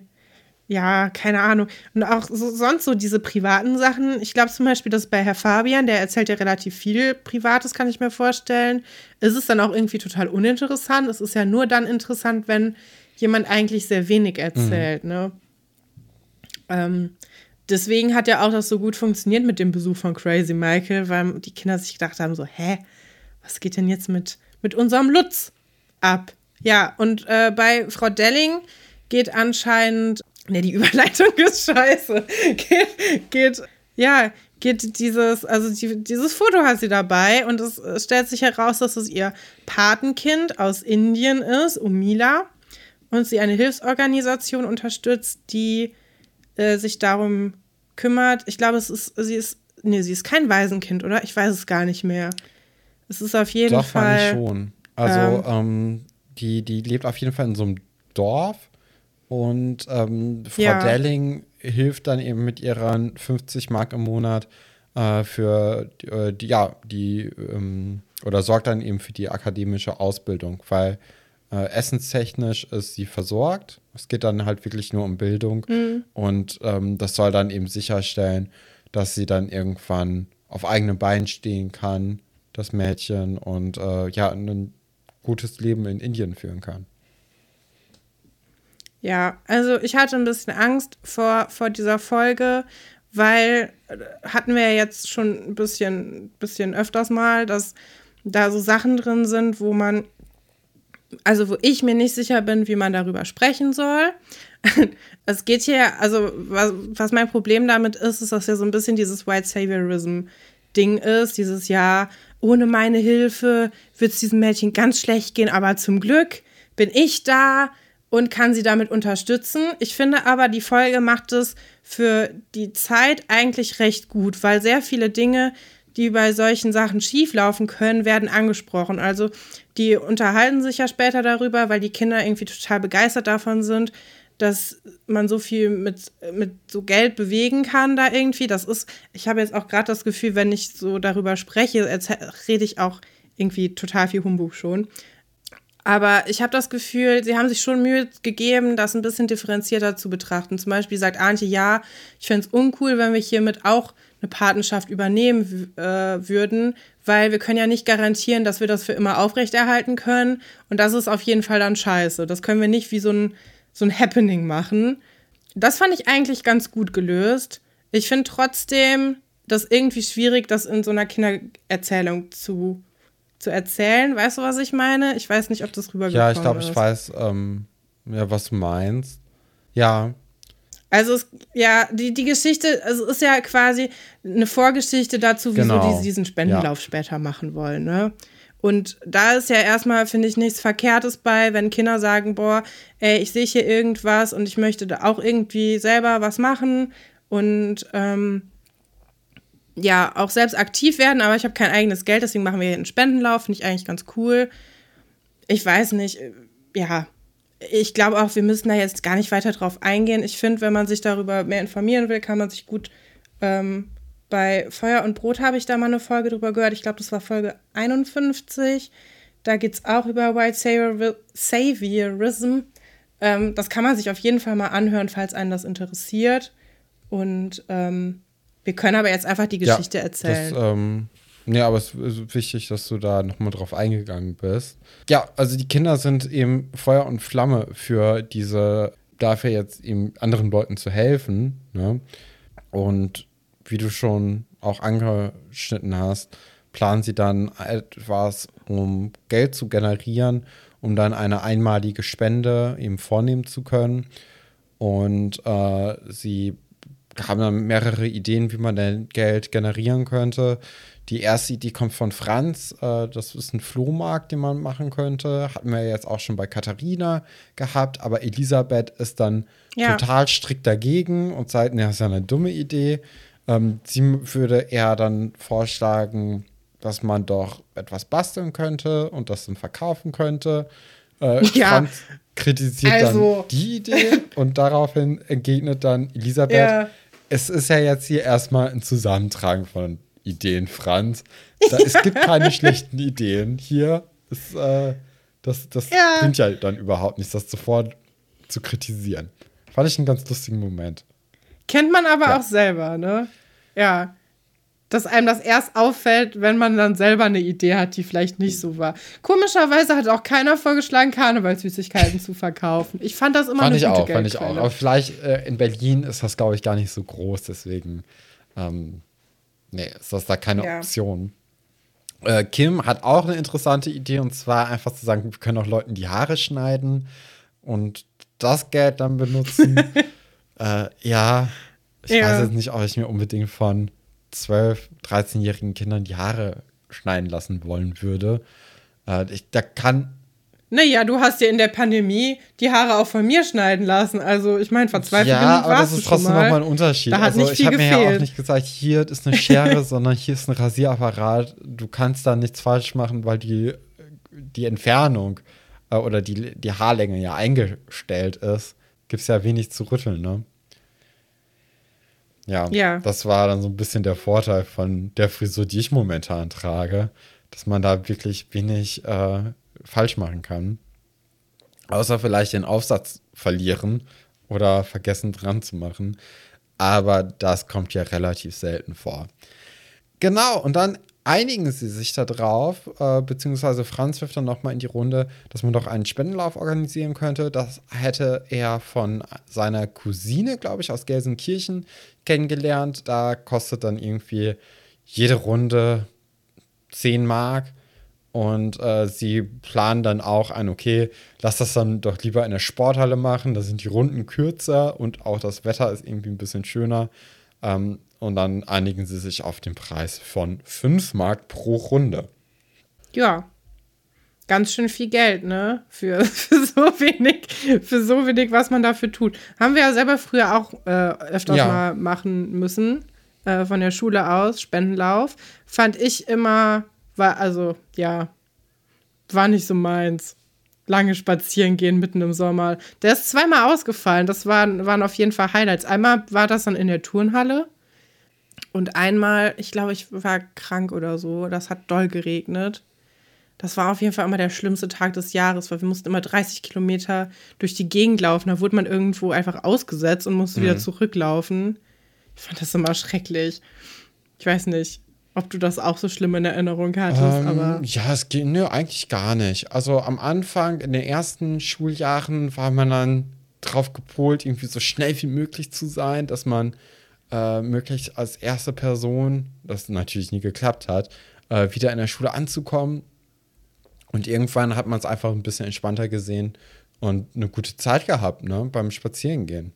ja, keine Ahnung. Und auch so, sonst so diese privaten Sachen. Ich glaube zum Beispiel, dass bei Herr Fabian, der erzählt ja relativ viel Privates, kann ich mir vorstellen. Ist es dann auch irgendwie total uninteressant. Es ist ja nur dann interessant, wenn jemand eigentlich sehr wenig erzählt, mhm. ne? Ähm, deswegen hat ja auch das so gut funktioniert mit dem Besuch von Crazy Michael, weil die Kinder sich gedacht haben: so, hä, was geht denn jetzt mit, mit unserem Lutz ab? Ja, und äh, bei Frau Delling geht anscheinend, ne, die Überleitung ist scheiße, geht, geht, ja, geht dieses, also die, dieses Foto hat sie dabei und es, stellt sich heraus, dass es ihr Patenkind aus Indien ist, Umila, und sie eine Hilfsorganisation unterstützt, die äh, sich darum kümmert. Ich glaube, es ist, sie ist, nee, sie ist kein Waisenkind, oder? Ich weiß es gar nicht mehr. Es ist auf jeden Doch, Fall. Doch, schon. Also, ähm, ähm, die, die lebt auf jeden Fall in so einem Dorf und ähm, Frau ja. Delling hilft dann eben mit ihren 50 Mark im Monat äh, für äh, die, ja, die, ähm, oder sorgt dann eben für die akademische Ausbildung, weil äh, essenstechnisch ist sie versorgt. Es geht dann halt wirklich nur um Bildung. Mhm. Und ähm, das soll dann eben sicherstellen, dass sie dann irgendwann auf eigenen Beinen stehen kann, das Mädchen, und äh, ja, ein gutes Leben in Indien führen kann. Ja, also ich hatte ein bisschen Angst vor, vor dieser Folge, weil äh, hatten wir ja jetzt schon ein bisschen, bisschen öfters mal, dass da so Sachen drin sind, wo man also wo ich mir nicht sicher bin, wie man darüber sprechen soll. es geht hier, also was, was, mein Problem damit ist, ist, dass ja so ein bisschen dieses White Saviorism-Ding ist, dieses Jahr, ohne meine Hilfe wird es diesem Mädchen ganz schlecht gehen, aber zum Glück bin ich da und kann sie damit unterstützen. Ich finde aber, die Folge macht es für die Zeit eigentlich recht gut, weil sehr viele Dinge, die bei solchen Sachen schieflaufen können, werden angesprochen. Also die unterhalten sich ja später darüber, weil die Kinder irgendwie total begeistert davon sind, dass man so viel mit, mit so Geld bewegen kann da irgendwie. Das ist, ich habe jetzt auch gerade das Gefühl, wenn ich so darüber spreche, rede ich auch irgendwie total viel Humbug schon. Aber ich habe das Gefühl, sie haben sich schon Mühe gegeben, das ein bisschen differenzierter zu betrachten. Zum Beispiel sagt Antje, ja, ich fände es uncool, wenn wir hiermit auch eine Patenschaft übernehmen äh, würden, weil wir können ja nicht garantieren, dass wir das für immer aufrechterhalten können. Und das ist auf jeden Fall dann scheiße. Das können wir nicht wie so ein, so ein Happening machen. Das fand ich eigentlich ganz gut gelöst. Ich finde trotzdem das irgendwie schwierig, das in so einer Kindererzählung zu, zu erzählen. Weißt du, was ich meine? Ich weiß nicht, ob das rübergekommen ist. Ja, ich glaube, ich weiß, ähm, ja, was du meinst. Ja, also es, ja, die, die Geschichte, also ist ja quasi eine Vorgeschichte dazu, wieso genau. die diesen Spendenlauf ja. später machen wollen, ne? Und da ist ja erstmal, finde ich, nichts Verkehrtes bei, wenn Kinder sagen, boah, ey, ich sehe hier irgendwas und ich möchte da auch irgendwie selber was machen und ähm, ja, auch selbst aktiv werden, aber ich habe kein eigenes Geld, deswegen machen wir hier einen Spendenlauf, finde ich eigentlich ganz cool. Ich weiß nicht, äh, ja, ich glaube auch, wir müssen da jetzt gar nicht weiter drauf eingehen. Ich finde, wenn man sich darüber mehr informieren will, kann man sich gut ähm, bei Feuer und Brot habe ich da mal eine Folge drüber gehört. Ich glaube, das war Folge 51. Da geht es auch über White Saviorism. Ähm, das kann man sich auf jeden Fall mal anhören, falls einen das interessiert. Und ähm, wir können aber jetzt einfach die Geschichte ja, erzählen. Das, ähm, Nee, aber es ist wichtig, dass du da nochmal drauf eingegangen bist. Ja, also die Kinder sind eben Feuer und Flamme für diese, dafür jetzt eben anderen Leuten zu helfen. Ne? Und wie du schon auch angeschnitten hast, planen sie dann etwas, um Geld zu generieren, um dann eine einmalige Spende eben vornehmen zu können. Und äh, sie haben dann mehrere Ideen, wie man denn Geld generieren könnte. Die erste Idee kommt von Franz. Äh, das ist ein Flohmarkt, den man machen könnte. Hatten wir jetzt auch schon bei Katharina gehabt. Aber Elisabeth ist dann ja. total strikt dagegen und sagt, ne, das ist ja eine dumme Idee. Ähm, sie würde eher dann vorschlagen, dass man doch etwas basteln könnte und das dann verkaufen könnte. Äh, ja. Franz kritisiert also. dann die Idee und daraufhin entgegnet dann Elisabeth, ja. Es ist ja jetzt hier erstmal ein Zusammentragen von Ideen, Franz. Da, es gibt keine schlechten Ideen. Hier ist, äh, das, das ja. bringt ja dann überhaupt nichts, das sofort zu kritisieren. Fand ich einen ganz lustigen Moment. Kennt man aber ja. auch selber, ne? Ja dass einem das erst auffällt, wenn man dann selber eine Idee hat, die vielleicht nicht so war. Komischerweise hat auch keiner vorgeschlagen, Karnevalssüßigkeiten zu verkaufen. Ich fand das immer fand eine ich gute auch, Fand ich auch. Aber vielleicht äh, in Berlin ist das, glaube ich, gar nicht so groß. Deswegen, ähm, nee, ist das da keine ja. Option. Äh, Kim hat auch eine interessante Idee und zwar einfach zu sagen, wir können auch Leuten die Haare schneiden und das Geld dann benutzen. äh, ja, ich ja. weiß jetzt nicht, ob ich mir unbedingt von 12-, 13-jährigen Kindern die Haare schneiden lassen wollen würde. Äh, ich, da kann. Naja, du hast ja in der Pandemie die Haare auch von mir schneiden lassen. Also, ich meine, verzweifelt ja, aber das ist trotzdem nochmal ein Unterschied. Da hat also, nicht viel ich habe mir ja auch nicht gesagt, hier ist eine Schere, sondern hier ist ein Rasierapparat. Du kannst da nichts falsch machen, weil die, die Entfernung äh, oder die, die Haarlänge ja eingestellt ist. Gibt es ja wenig zu rütteln, ne? Ja, ja, das war dann so ein bisschen der Vorteil von der Frisur, die ich momentan trage, dass man da wirklich wenig äh, falsch machen kann. Außer vielleicht den Aufsatz verlieren oder vergessen dran zu machen. Aber das kommt ja relativ selten vor. Genau, und dann einigen sie sich darauf, äh, beziehungsweise Franz wirft dann nochmal in die Runde, dass man doch einen Spendenlauf organisieren könnte. Das hätte er von seiner Cousine, glaube ich, aus Gelsenkirchen kennengelernt. Da kostet dann irgendwie jede Runde 10 Mark. Und äh, sie planen dann auch ein, okay, lass das dann doch lieber in der Sporthalle machen. Da sind die Runden kürzer und auch das Wetter ist irgendwie ein bisschen schöner. Ähm, und dann einigen sie sich auf den Preis von 5 Mark pro Runde. Ja. Ganz schön viel Geld, ne? Für, für, so wenig, für so wenig, was man dafür tut. Haben wir ja selber früher auch äh, öfters ja. mal machen müssen. Äh, von der Schule aus, Spendenlauf. Fand ich immer, war, also, ja, war nicht so meins lange spazieren gehen mitten im Sommer. Der ist zweimal ausgefallen. Das waren, waren auf jeden Fall Highlights. Einmal war das dann in der Turnhalle. Und einmal, ich glaube, ich war krank oder so. Das hat doll geregnet. Das war auf jeden Fall immer der schlimmste Tag des Jahres, weil wir mussten immer 30 Kilometer durch die Gegend laufen. Da wurde man irgendwo einfach ausgesetzt und musste mhm. wieder zurücklaufen. Ich fand das immer schrecklich. Ich weiß nicht, ob du das auch so schlimm in Erinnerung hattest, ähm, aber. Ja, es ging, nö, eigentlich gar nicht. Also am Anfang, in den ersten Schuljahren, war man dann drauf gepolt, irgendwie so schnell wie möglich zu sein, dass man äh, möglichst als erste Person, das natürlich nie geklappt hat, äh, wieder in der Schule anzukommen. Und irgendwann hat man es einfach ein bisschen entspannter gesehen und eine gute Zeit gehabt, ne, beim Spazierengehen.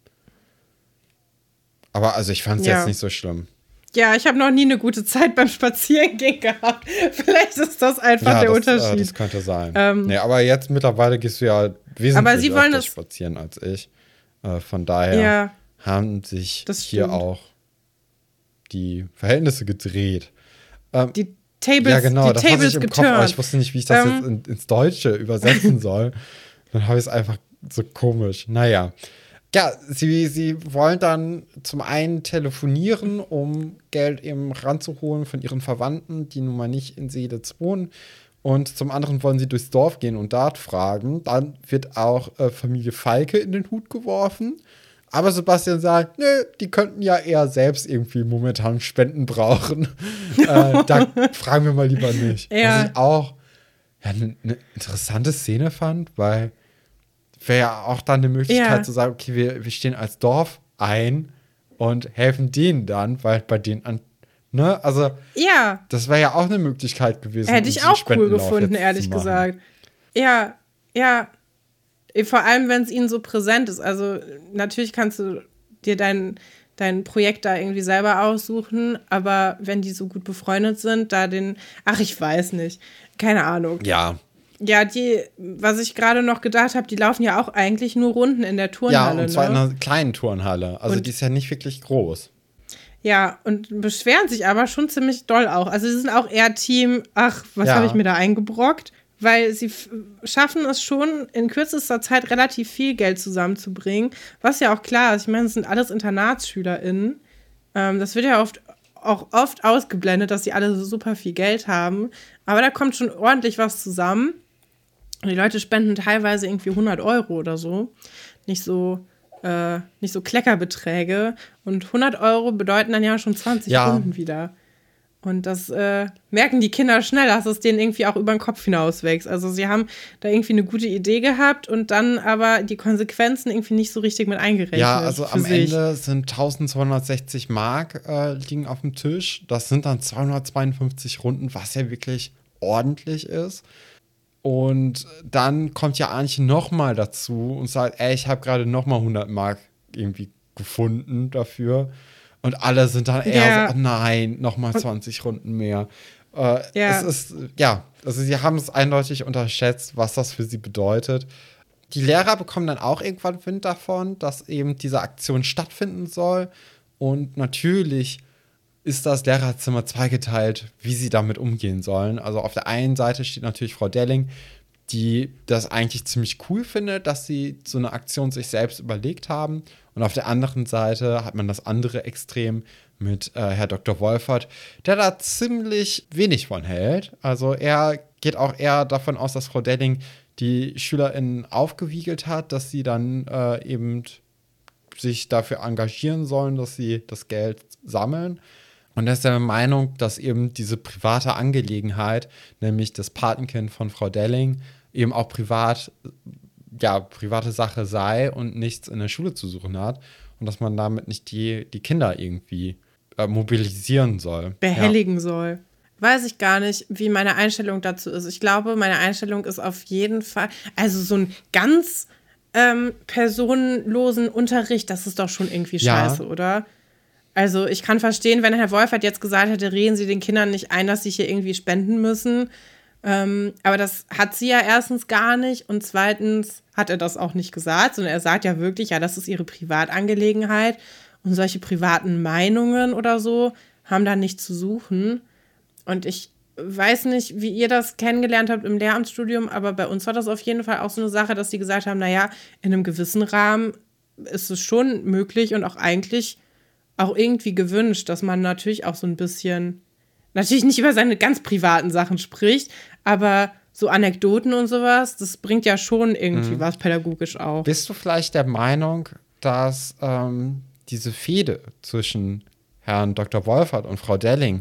Aber also ich fand es ja. jetzt nicht so schlimm. Ja, ich habe noch nie eine gute Zeit beim Spazierengehen gehabt. Vielleicht ist das einfach ja, der das, äh, Unterschied. Äh, das könnte sein. Ähm, nee, aber jetzt mittlerweile gehst du ja wesentlich aber Sie wollen das spazieren als ich. Äh, von daher. Ja haben sich hier auch die Verhältnisse gedreht. Ähm, die Tables, ja, genau, die das Tables ich im Kopf, aber ich wusste nicht, wie ich das ähm, jetzt in, ins Deutsche übersetzen soll. Dann habe ich es einfach so komisch. Naja. Ja, sie, sie wollen dann zum einen telefonieren, um Geld eben ranzuholen von ihren Verwandten, die nun mal nicht in Seelitz wohnen. Und zum anderen wollen sie durchs Dorf gehen und dort fragen. Dann wird auch äh, Familie Falke in den Hut geworfen. Aber Sebastian sagt, nö, die könnten ja eher selbst irgendwie momentan Spenden brauchen. äh, da fragen wir mal lieber nicht. Ja. Was ich auch ja, eine ne interessante Szene fand, weil wäre ja auch dann eine Möglichkeit ja. zu sagen, okay, wir, wir stehen als Dorf ein und helfen denen dann, weil bei denen an Ne? Also, ja. Das wäre ja auch eine Möglichkeit gewesen. Hätte ich auch cool gefunden, ehrlich gesagt. Ja, ja. Vor allem, wenn es ihnen so präsent ist. Also natürlich kannst du dir dein, dein Projekt da irgendwie selber aussuchen, aber wenn die so gut befreundet sind, da den, ach, ich weiß nicht, keine Ahnung. Ja. Ja, die, was ich gerade noch gedacht habe, die laufen ja auch eigentlich nur Runden in der Turnhalle. Ja, und zwar ne? in einer kleinen Turnhalle. Also Und- die ist ja nicht wirklich groß. Ja, und beschweren sich aber schon ziemlich doll auch. Also sie sind auch eher Team, ach, was Ja. habe ich mir da eingebrockt? Weil sie schaffen es schon, in kürzester Zeit relativ viel Geld zusammenzubringen. Was ja auch klar ist. Ich meine, es sind alles InternatsschülerInnen. Ähm, das wird ja oft auch oft ausgeblendet, dass sie alle so super viel Geld haben. Aber da kommt schon ordentlich was zusammen. Und die Leute spenden teilweise irgendwie 100 Euro oder so. Nicht so, äh, nicht so Kleckerbeträge. Und 100 Euro bedeuten dann ja schon 20 Ja. Runden wieder. Und das äh, merken die Kinder schnell, dass es denen irgendwie auch über den Kopf hinaus wächst. Also sie haben da irgendwie eine gute Idee gehabt und dann aber die Konsequenzen irgendwie nicht so richtig mit eingerechnet. Ja, also am sich. Ende sind 1260 Mark äh, liegen auf dem Tisch. Das sind dann 252 Runden, was ja wirklich ordentlich ist. Und dann kommt ja Anche nochmal dazu und sagt, ey, ich habe gerade nochmal 100 Mark irgendwie gefunden dafür. Und alle sind dann eher Ja. so, oh nein, nochmal 20 Runden mehr. Äh, Ja. Es ist, ja, also sie haben es eindeutig unterschätzt, was das für sie bedeutet. Die Lehrer bekommen dann auch irgendwann Wind davon, dass eben diese Aktion stattfinden soll. Und natürlich ist das Lehrerzimmer zweigeteilt, wie sie damit umgehen sollen. Also auf der einen Seite steht natürlich Frau Delling, die das eigentlich ziemlich cool findet, dass sie so eine Aktion sich selbst überlegt haben. Und auf der anderen Seite hat man das andere Extrem mit äh, Herr Dr. Wolfert, der da ziemlich wenig von hält. Also er geht auch eher davon aus, dass Frau Delling die SchülerInnen aufgewiegelt hat, dass sie dann äh, eben sich dafür engagieren sollen, dass sie das Geld sammeln. Und er ist der Meinung, dass eben diese private Angelegenheit, nämlich das Patenkind von Frau Delling, eben auch privat, ja, private Sache sei und nichts in der Schule zu suchen hat. Und dass man damit nicht die, die Kinder irgendwie äh, mobilisieren soll. behelligen soll. Weiß ich gar nicht, wie meine Einstellung dazu ist. Ich glaube, meine Einstellung ist auf jeden Fall, also so ein ganz ähm, personenlosen Unterricht, das ist doch schon irgendwie Ja. scheiße, oder? Also ich kann verstehen, wenn Herr Wolfert jetzt gesagt hätte, reden Sie den Kindern nicht ein, dass sie hier irgendwie spenden müssen. Ähm, aber das hat sie ja erstens gar nicht und zweitens hat er das auch nicht gesagt, sondern er sagt ja wirklich, ja, das ist ihre Privatangelegenheit und solche privaten Meinungen oder so haben da nichts zu suchen. Und ich weiß nicht, wie ihr das kennengelernt habt im Lehramtsstudium, aber bei uns war das auf jeden Fall auch so eine Sache, dass die gesagt haben, naja, in einem gewissen Rahmen ist es schon möglich und auch eigentlich auch irgendwie gewünscht, dass man natürlich auch so ein bisschen, natürlich nicht über seine ganz privaten Sachen spricht, aber so Anekdoten und sowas, das bringt ja schon irgendwie was pädagogisch auch. Bist du vielleicht der Meinung, dass ähm, diese Fehde zwischen Herrn Dr. Wolfert und Frau Delling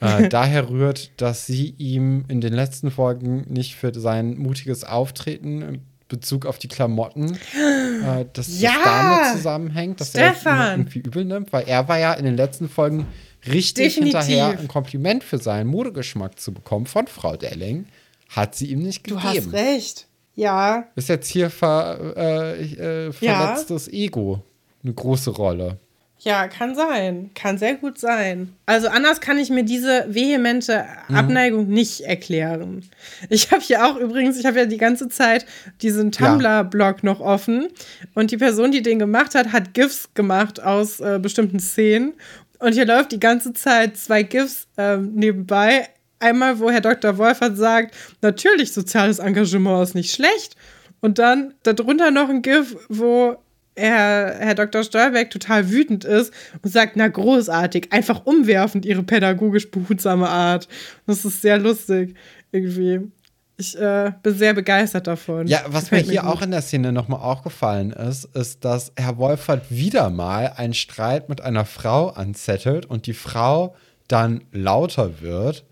äh, daher rührt, dass sie ihm in den letzten Folgen nicht für sein mutiges Auftreten in Bezug auf die Klamotten, äh, dass Ja! das damit zusammenhängt, dass er Stefan! irgendwie übel nimmt, weil er war ja in den letzten Folgen richtig Definitiv. hinterher, ein Kompliment für seinen Modegeschmack zu bekommen von Frau Delling. Hat sie ihm nicht Du gegeben. hast recht. Ja, Ist jetzt hier ver, äh, äh, Ja. verletztes Ego eine große Rolle. Ja, kann sein. Kann sehr gut sein. Also anders kann ich mir diese vehemente Mhm. Abneigung nicht erklären. Ich habe hier auch übrigens, ich habe ja die ganze Zeit diesen Ja. Tumblr-Blog noch offen und die Person, die den gemacht hat, hat GIFs gemacht aus äh, bestimmten Szenen und hier läuft die ganze Zeit zwei GIFs ähm, nebenbei. Einmal, wo Herr Dr. Wolfert sagt, natürlich soziales Engagement ist nicht schlecht und dann darunter noch ein GIF, wo Herr, Herr Dr. Stolberg total wütend ist und sagt, na großartig, einfach umwerfend ihre pädagogisch behutsame Art. Das ist sehr lustig irgendwie. Ich äh, bin sehr begeistert davon. Ja, was mir Gefällt hier gut. auch in der Szene nochmal aufgefallen ist, ist, dass Herr Wolfert wieder mal einen Streit mit einer Frau anzettelt und die Frau dann lauter wird,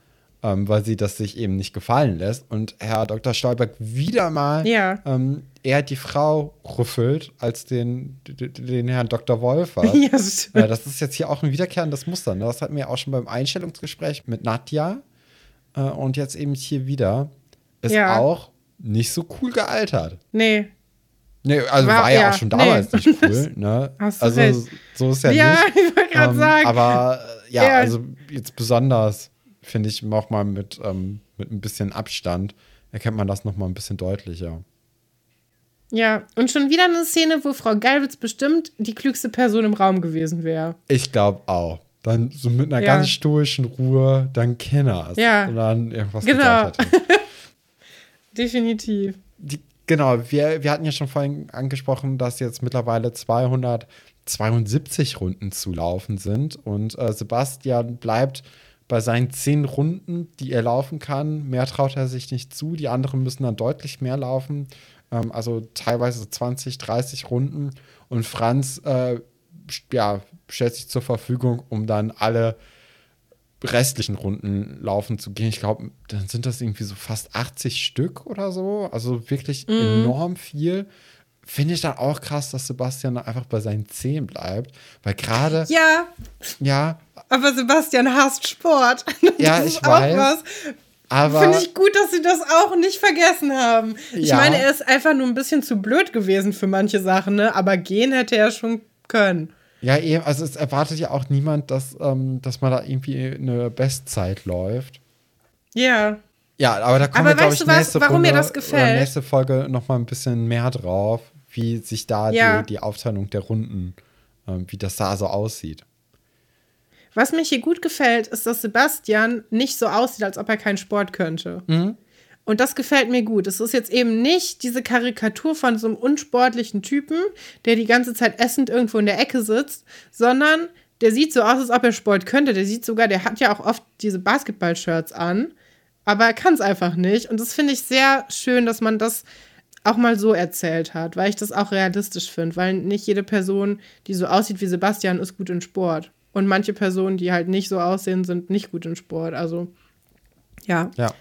ähm, weil sie das sich eben nicht gefallen lässt. Und Herr Dr. Stolberg wieder mal Ja. ähm, eher die Frau rüffelt als den, den, Herrn Dr. Wolfert. Ja, das. Äh, das ist jetzt hier auch ein wiederkehrendes Muster. Ne? Das hatten wir auch schon beim Einstellungsgespräch mit Nadja. Äh, und jetzt eben hier wieder. Ist Ja. auch nicht so cool gealtert. Nee. Nee, also war, war ja, auch schon damals nee. nicht cool, ne? Hast du also recht. so ist ja, ja nicht. Ja, ich wollte gerade ähm, sagen. Aber ja, Ja. also jetzt besonders, finde ich, auch mal mit, ähm, mit ein bisschen Abstand erkennt man das noch mal ein bisschen deutlicher. Ja, und schon wieder eine Szene, wo Frau Geilwitz bestimmt die klügste Person im Raum gewesen wäre. Ich glaube auch. Dann so mit einer Ja. ganz stoischen Ruhe, dann Kenners. Ja. Und dann irgendwas Genau. gesagt hätte. Definitiv. Die, genau, wir, wir hatten ja schon vorhin angesprochen, dass jetzt mittlerweile 272 Runden zu laufen sind. Und äh, Sebastian bleibt bei seinen zehn Runden, die er laufen kann. Mehr traut er sich nicht zu. Die anderen müssen dann deutlich mehr laufen. Ähm, also teilweise 20, 30 Runden. Und Franz äh, ja, stellt sich zur Verfügung, um dann alle restlichen Runden laufen zu gehen. Ich glaube, dann sind das irgendwie so fast 80 Stück oder so. Also wirklich enorm viel. Finde ich dann auch krass, dass Sebastian einfach bei seinen 10 bleibt. Weil gerade, Ja, ja, aber Sebastian hasst Sport. Ja, das ich ist auch weiß. was. aber Finde ich gut, dass sie das auch nicht vergessen haben. Ich Ja. meine, er ist einfach nur ein bisschen zu blöd gewesen für manche Sachen, ne? Aber gehen hätte er schon können. Ja, eben, also es erwartet ja auch niemand, dass, ähm, dass man da irgendwie eine Bestzeit läuft. Ja. Ja, aber da kommen Aber wir, glaube ich, du was, nächste warum mir Runde das oder gefällt? nächste Folge noch mal ein bisschen mehr drauf, wie sich da Ja. die, die Aufteilung der Runden, ähm, wie das da so aussieht. Was mir hier gut gefällt, ist, dass Sebastian nicht so aussieht, als ob er keinen Sport könnte. Und das gefällt mir gut. Es ist jetzt eben nicht diese Karikatur von so einem unsportlichen Typen, der die ganze Zeit essend irgendwo in der Ecke sitzt, sondern der sieht so aus, als ob er Sport könnte. Der sieht sogar, der hat ja auch oft diese Basketball-Shirts an, aber er kann es einfach nicht. Und das finde ich sehr schön, dass man das auch mal so erzählt hat, weil ich das auch realistisch finde, weil nicht jede Person, die so aussieht wie Sebastian, ist gut in Sport. Und manche Personen, die halt nicht so aussehen, sind nicht gut in Sport. Also, ja, Ja.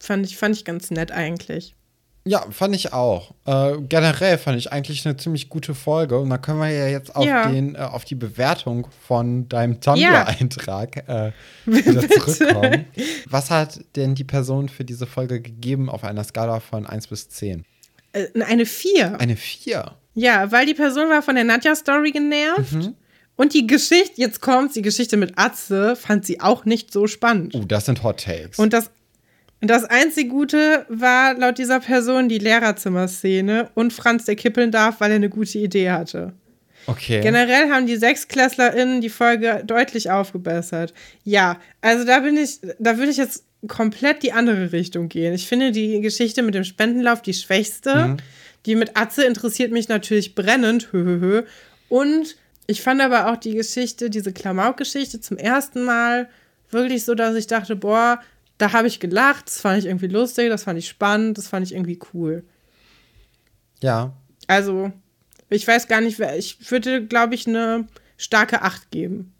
Fand ich, fand ich ganz nett eigentlich. Ja, fand ich auch. Äh, generell fand ich eigentlich eine ziemlich gute Folge. Und da können wir ja jetzt auf, Ja. den, äh, auf die Bewertung von deinem. Tumblr-Eintrag äh, wieder zurückkommen. Was hat denn die Person für diese Folge gegeben auf einer Skala von 1 bis 10? Äh, eine 4. Eine 4. Ja, weil die Person war von der Nadja-Story genervt. Mhm. Und die Geschichte, jetzt kommt die Geschichte mit Atze, fand sie auch nicht so spannend. Uh, das sind Hot Takes. Und das, das einzig Gute war laut dieser Person die Lehrerzimmerszene und Franz, der kippeln darf, weil er eine gute Idee hatte. okay. Generell haben die SechsklässlerInnen die Folge deutlich aufgebessert. Ja, also da bin ich, da würde ich jetzt komplett die andere Richtung gehen. Ich finde die Geschichte mit dem Spendenlauf die schwächste. Die mit Atze interessiert mich natürlich brennend. Hö, hö, hö. Und ich fand aber auch die Geschichte, diese Klamauk-Geschichte zum ersten Mal wirklich so, dass ich dachte, boah, da habe ich gelacht, das fand ich irgendwie lustig, das fand ich spannend, das fand ich irgendwie cool. Ja. Also, ich weiß gar nicht, wer- ich würde, glaube ich, eine starke Acht geben.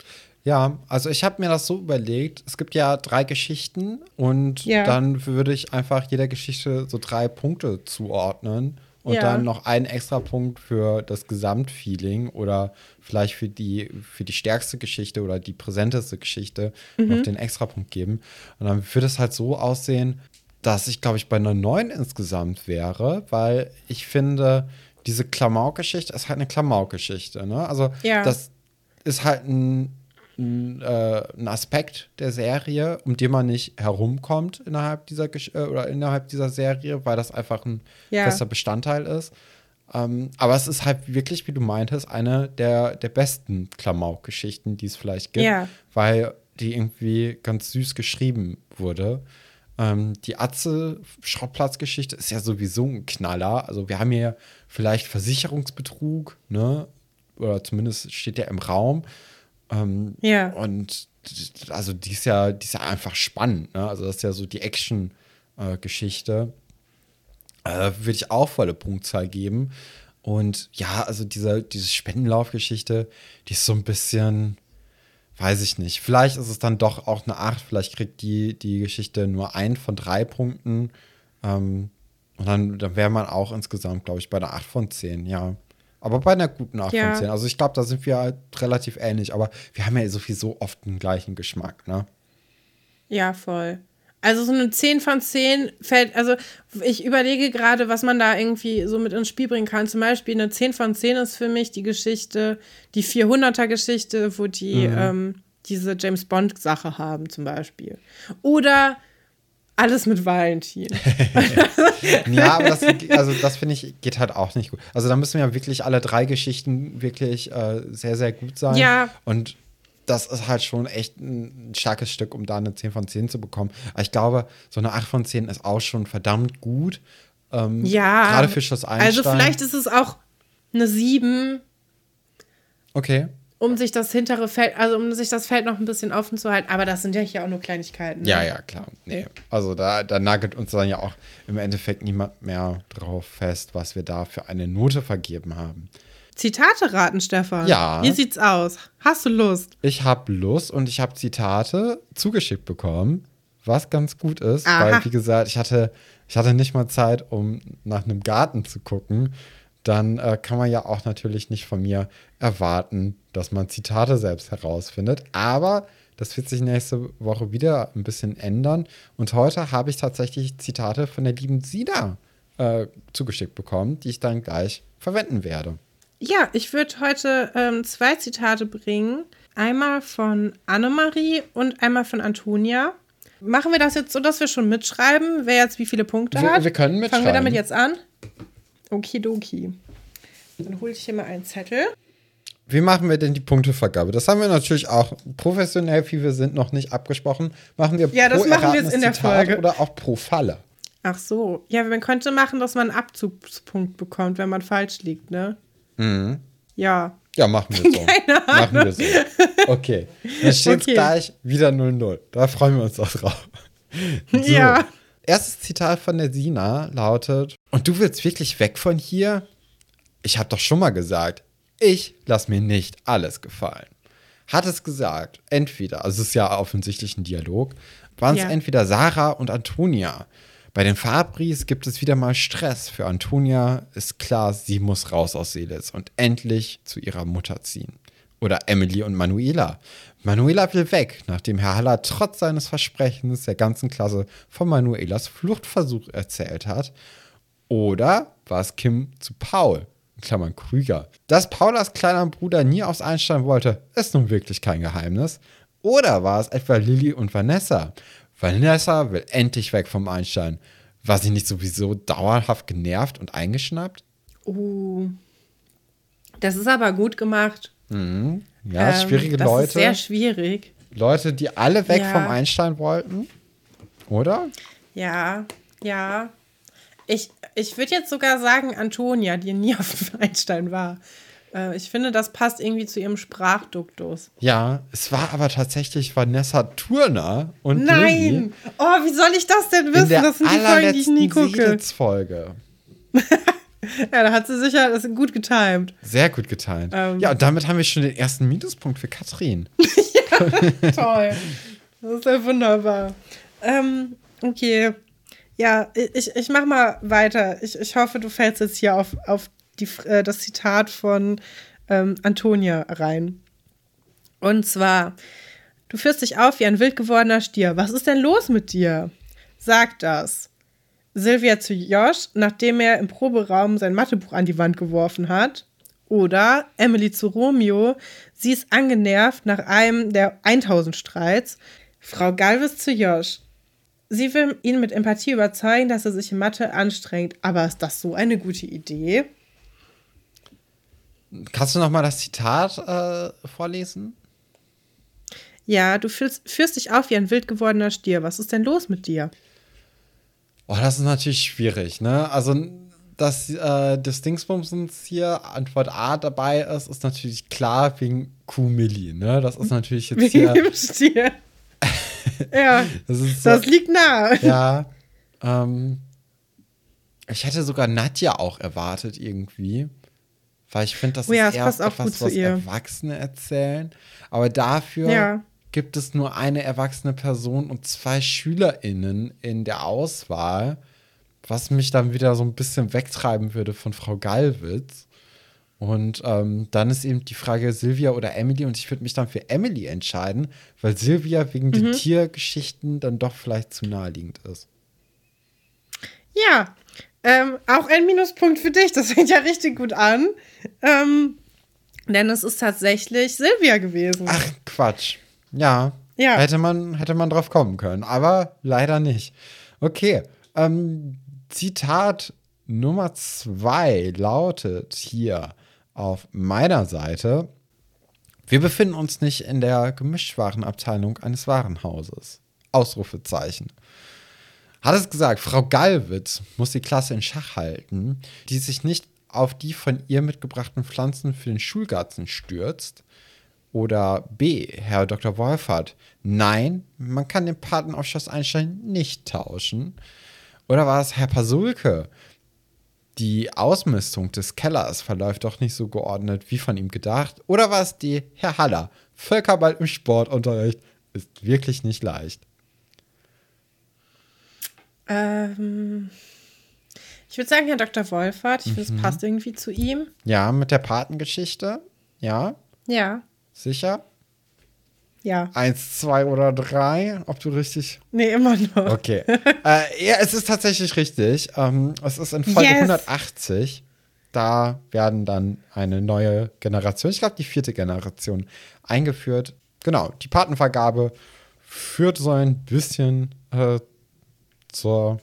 Ja, also ich habe mir das so überlegt, es gibt ja drei Geschichten und Ja. dann würde ich einfach jeder Geschichte so drei Punkte zuordnen und Ja. dann noch einen extra Punkt für das Gesamtfeeling oder vielleicht für die, für die stärkste Geschichte oder die präsenteste Geschichte Mhm. noch den extra Punkt geben. Und dann würde es halt so aussehen, dass ich, glaube ich, bei einer 9 insgesamt wäre, weil ich finde, diese Klamauk-Geschichte ist halt eine Klamauk-Geschichte. Ne? Also Ja. das ist halt ein, ein, äh, ein Aspekt der Serie, um den man nicht herumkommt innerhalb dieser Gesch äh, oder innerhalb dieser Serie, weil das einfach ein Ja. fester Bestandteil ist. Ähm, aber es ist halt wirklich, wie du meintest, eine der, der besten Klamauk-Geschichten, die es vielleicht gibt, Ja. weil die irgendwie ganz süß geschrieben wurde. Ähm, die Atze-Schrottplatz-Geschichte ist ja sowieso ein Knaller. Also wir haben hier vielleicht Versicherungsbetrug, ne? Oder zumindest steht der im Raum. Ähm, Ja. Und also die ist ja, die ist ja einfach spannend, ne? Also das ist ja so die Action-Geschichte. Äh, Würde ich auch volle Punktzahl geben. Und ja, also diese, diese Spendenlaufgeschichte, die ist so ein bisschen, weiß ich nicht. Vielleicht ist es dann doch auch eine 8, vielleicht kriegt die, die Geschichte nur ein von drei Punkten. Ähm, und dann, dann wäre man auch insgesamt, glaube ich, bei einer 8 von 10, ja. Aber bei einer guten 8 Ja. von 10. Also ich glaube, da sind wir halt relativ ähnlich, aber wir haben ja sowieso oft den gleichen Geschmack, ne? Ja, voll. Also so eine 10 von 10 fällt, also ich überlege gerade, was man da irgendwie so mit ins Spiel bringen kann. Zum Beispiel eine 10 von 10 ist für mich die Geschichte, die 400er-Geschichte, wo die mhm. ähm, diese James Bond-Sache haben zum Beispiel. Oder alles mit Valentin. ja, aber das, also das finde ich, geht halt auch nicht gut. Also da müssen ja wirklich alle drei Geschichten wirklich äh, sehr, sehr gut sein. Ja. Und das ist halt schon echt ein starkes Stück, um da eine 10 von 10 zu bekommen. Aber ich glaube, so eine 8 von 10 ist auch schon verdammt gut. Ähm, ja. Gerade für Schloss Einstein. Also vielleicht ist es auch eine 7. Okay. Um sich das hintere Feld, also um sich das Feld noch ein bisschen offen zu halten. Aber das sind ja hier auch nur Kleinigkeiten. Ne? Ja, ja, klar. Nee. Also da, da nagelt uns dann ja auch im Endeffekt niemand mehr drauf fest, was wir da für eine Note vergeben haben. Zitate raten, Stefan. Ja. Wie sieht's aus? Hast du Lust? Ich habe Lust und ich habe Zitate zugeschickt bekommen, was ganz gut ist, Aha. weil wie gesagt, ich hatte, ich hatte nicht mal Zeit, um nach einem Garten zu gucken. Dann äh, kann man ja auch natürlich nicht von mir erwarten, dass man Zitate selbst herausfindet. Aber das wird sich nächste Woche wieder ein bisschen ändern. Und heute habe ich tatsächlich Zitate von der lieben Sina äh, zugeschickt bekommen, die ich dann gleich verwenden werde. Ja, ich würde heute ähm, zwei Zitate bringen. Einmal von Annemarie und einmal von Antonia. Machen wir das jetzt so, dass wir schon mitschreiben, wer jetzt wie viele Punkte wir, hat? Wir können mitschreiben. Fangen wir damit jetzt an? Okidoki. Dann hole ich hier mal einen Zettel. Wie machen wir denn die Punktevergabe? Das haben wir natürlich auch professionell, wie wir sind, noch nicht abgesprochen. Machen wir ja, das pro machen wir jetzt in der Zitat Folge. oder auch pro Falle? Ach so. Ja, man könnte machen, dass man einen Abzugspunkt bekommt, wenn man falsch liegt, ne? Mhm. Ja. Ja, machen wir so. Keine Ahnung. Machen wir so. Okay. Dann steht okay. gleich wieder 0-0. Da freuen wir uns auch drauf. So. Ja. Erstes Zitat von der Sina lautet: Und du willst wirklich weg von hier? Ich habe doch schon mal gesagt, ich lass mir nicht alles gefallen. Hat es gesagt, entweder, also es ist ja offensichtlich ein Dialog, waren es ja. entweder Sarah und Antonia, bei den Fabris gibt es wieder mal Stress. Für Antonia ist klar, sie muss raus aus Seelitz und endlich zu ihrer Mutter ziehen. Oder Emily und Manuela. Manuela will weg, nachdem Herr Haller trotz seines Versprechens der ganzen Klasse von Manuelas Fluchtversuch erzählt hat. Oder war es Kim zu Paul, Klammern Krüger. Dass Paulas kleiner Bruder nie aufs Einstein wollte, ist nun wirklich kein Geheimnis. Oder war es etwa Lilly und Vanessa? Vanessa will endlich weg vom Einstein. War sie nicht sowieso dauerhaft genervt und eingeschnappt? Oh. Das ist aber gut gemacht. Mhm. Ja, ähm, schwierige das Leute. Ist sehr schwierig. Leute, die alle weg ja. vom Einstein wollten. Oder? Ja, ja. Ich, ich würde jetzt sogar sagen, Antonia, die nie auf dem Einstein war. Äh, ich finde, das passt irgendwie zu ihrem Sprachduktus. Ja, es war aber tatsäch Vanessa Turner und Nein! Lilly oh, wie soll ich das denn wissen? das sind die Folgen, die ich nie gucke. Folge. ja, da hat sie sicher das gut getimed. Sehr gut getimed. Ähm. Ja, und damit haben wir schon den ersten Minuspunkt für Katrin. ja, toll. Das ist ja wunderbar. Ähm, okay. Ja, ich, ich mach mal weiter. Ich, ich hoffe, du fällst jetzt hier auf, auf die, äh, das Zitat von ähm, Antonia rein. Und zwar, du führst dich auf wie ein wild gewordener Stier. Was ist denn los mit dir? Sag das. Silvia zu Josh, nachdem er im Proberaum sein Mathebuch an die Wand geworfen hat. Oder Emily zu Romeo, sie ist angenervt nach einem der 1000 Streits. Frau Galvis zu Josh, sie will ihn mit Empathie überzeugen, dass er sich in Mathe anstrengt. Aber ist das so eine gute Idee? Kannst du noch mal das Zitat äh, vorlesen? Ja, du fühlst, führst dich auf wie ein wild gewordener Stier. Was ist denn los mit dir? Oh, das ist natürlich schwierig, ne? Also, dass äh, das Dingsbumsens hier Antwort A dabei ist, ist natürlich klar wegen Kuhmilli, ne? Das ist natürlich jetzt hier. Wegen Stier. ja, das, ist, das liegt nah. Ja. Ähm, ich hätte sogar Nadja auch erwartet irgendwie. Weil ich finde, das oh ja, ist das eher etwas, was Erwachsene erzählen. Aber dafür ja. Gibt es nur eine erwachsene Person und zwei SchülerInnen in der Auswahl, was mich dann wieder so ein bisschen wegtreiben würde von Frau Gallwitz. Und ähm, dann ist eben die Frage Silvia oder Emily und ich würde mich dann für Emily entscheiden, weil Silvia wegen mhm. den Tiergeschichten dann doch vielleicht zu naheliegend ist. Ja, ähm, auch ein Minuspunkt für dich. Das fängt ja richtig gut an. Ähm, denn es ist tatsächlich Silvia gewesen. Ach, Quatsch. Ja. Ja. Hätte man, hätte man drauf kommen können, aber leider nicht. Okay. Ähm, Zitat Nummer zwei lautet hier auf meiner Seite: Wir befinden uns nicht in der Gemischtwarenabteilung eines Warenhauses. Ausrufezeichen. Hat es gesagt, Frau Gallwitz muss die Klasse in Schach halten, die sich nicht auf die von ihr mitgebrachten Pflanzen für den Schulgarten stürzt. Oder B, Herr Dr. Wolfert, nein, man kann den Patenausschuss Einstein nicht tauschen. Oder war es Herr Pasulke? Die Ausmistung des Kellers verläuft doch nicht so geordnet wie von ihm gedacht. Oder war es die Herr Haller? Völkerball im Sportunterricht ist wirklich nicht leicht. Ähm, ich würde sagen, Herr Dr. Wolfert, ich mhm. finde, es passt irgendwie zu ihm. Ja, mit der Patengeschichte. Ja. Ja. Sicher? Ja. Eins, zwei oder drei, ob du richtig. Nee, immer noch. Okay. äh, ja, es ist tatsächlich richtig. Ähm, es ist in Folge yes. 180. Da werden dann eine neue Generation, ich glaube die vierte Generation, eingeführt. Genau, die Patenvergabe führt so ein bisschen äh, zur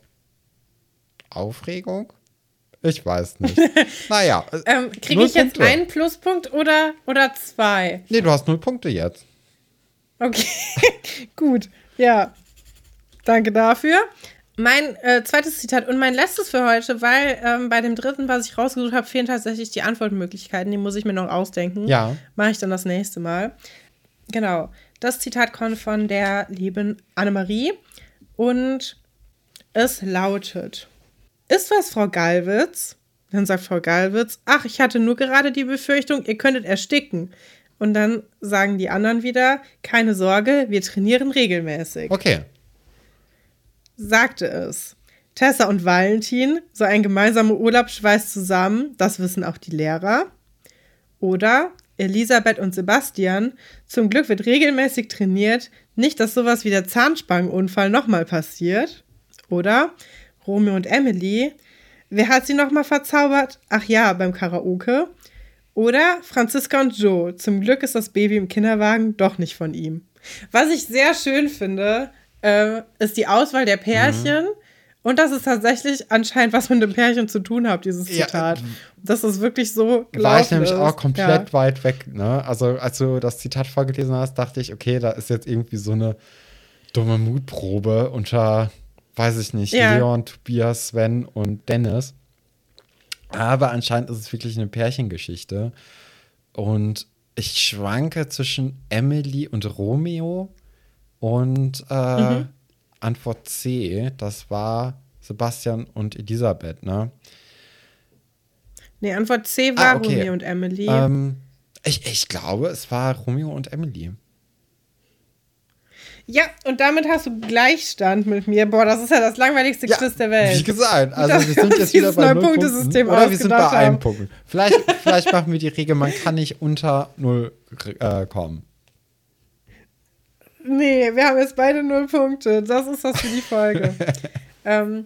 Aufregung? Ich weiß nicht. naja. Äh, ähm, Kriege ich jetzt Punkte. einen Pluspunkt oder, oder zwei? Nee, du hast null Punkte jetzt. Okay, gut. Ja. Danke dafür. Mein äh, zweites Zitat und mein letztes für heute, weil ähm, bei dem dritten, was ich rausgesucht habe, fehlen tatsächlich die Antwortmöglichkeiten. Die muss ich mir noch ausdenken. Ja. Mache ich dann das nächste Mal. Genau. Das Zitat kommt von der lieben Annemarie und es lautet: Ist was, Frau Gallwitz? Dann sagt Frau Gallwitz: Ach, ich hatte nur gerade die Befürchtung, ihr könntet ersticken. Und dann sagen die anderen wieder: Keine Sorge, wir trainieren regelmäßig. Okay. Sagte es. Tessa und Valentin, so ein gemeinsamer Urlaub schweißt zusammen, das wissen auch die Lehrer. Oder Elisabeth und Sebastian, zum Glück wird regelmäßig trainiert, nicht, dass sowas wie der Zahnspangenunfall nochmal passiert. Oder Romeo und Emily. Wer hat sie nochmal verzaubert? Ach ja, beim Karaoke. Oder Franziska und Joe. Zum Glück ist das Baby im Kinderwagen doch nicht von ihm. Was ich sehr schön finde, äh, ist die Auswahl der Pärchen. Mhm. Und dass es tatsächlich anscheinend was mit dem Pärchen zu tun hat, dieses Zitat. Ja, dass es wirklich so War ich nämlich ist. auch komplett ja. weit weg. Ne? Also als du das Zitat vorgelesen hast, dachte ich, okay, da ist jetzt irgendwie so eine dumme Mutprobe unter weiß ich nicht, ja. Leon, Tobias, Sven und Dennis. Aber anscheinend ist es wirklich eine Pärchengeschichte. Und ich schwanke zwischen Emily und Romeo und äh, mhm. Antwort C, das war Sebastian und Elisabeth, ne? Nee, Antwort C war ah, okay. Romeo und Emily. Ähm, ich, ich glaube, es war Romeo und Emily. Ja, und damit hast du Gleichstand mit mir. Boah, das ist ja das langweiligste ja, Quiz der Welt. Wie gesagt, also wir sind jetzt wieder bei null Punkten. Oder wir sind bei einem Punkt. Vielleicht, vielleicht machen wir die Regel, man kann nicht unter null äh, kommen. Nee, wir haben jetzt beide null Punkte. Das ist das für die Folge. ähm,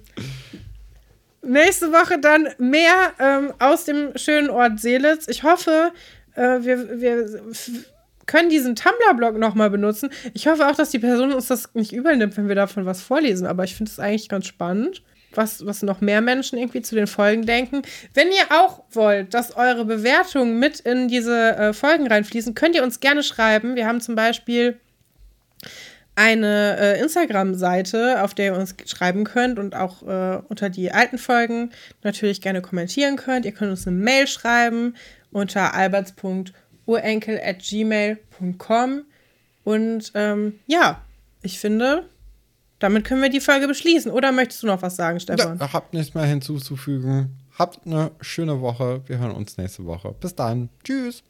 nächste Woche dann mehr ähm, aus dem schönen Ort Seelitz. Ich hoffe, äh, wir, wir können diesen Tumblr-Blog nochmal benutzen. Ich hoffe auch, dass die Person uns das nicht übernimmt, wenn wir davon was vorlesen. Aber ich finde es eigentlich ganz spannend, was, was noch mehr Menschen irgendwie zu den Folgen denken. Wenn ihr auch wollt, dass eure Bewertungen mit in diese äh, Folgen reinfließen, könnt ihr uns gerne schreiben. Wir haben zum Beispiel eine äh, Instagram-Seite, auf der ihr uns schreiben könnt und auch äh, unter die alten Folgen natürlich gerne kommentieren könnt. Ihr könnt uns eine Mail schreiben unter alberts.com urenkel at gmail.com. Und ähm, ja, ich finde, damit können wir die Folge beschließen. Oder möchtest du noch was sagen, Stefan? Ja, habt nichts mehr hinzuzufügen. Habt eine schöne Woche. Wir hören uns nächste Woche. Bis dann. Tschüss.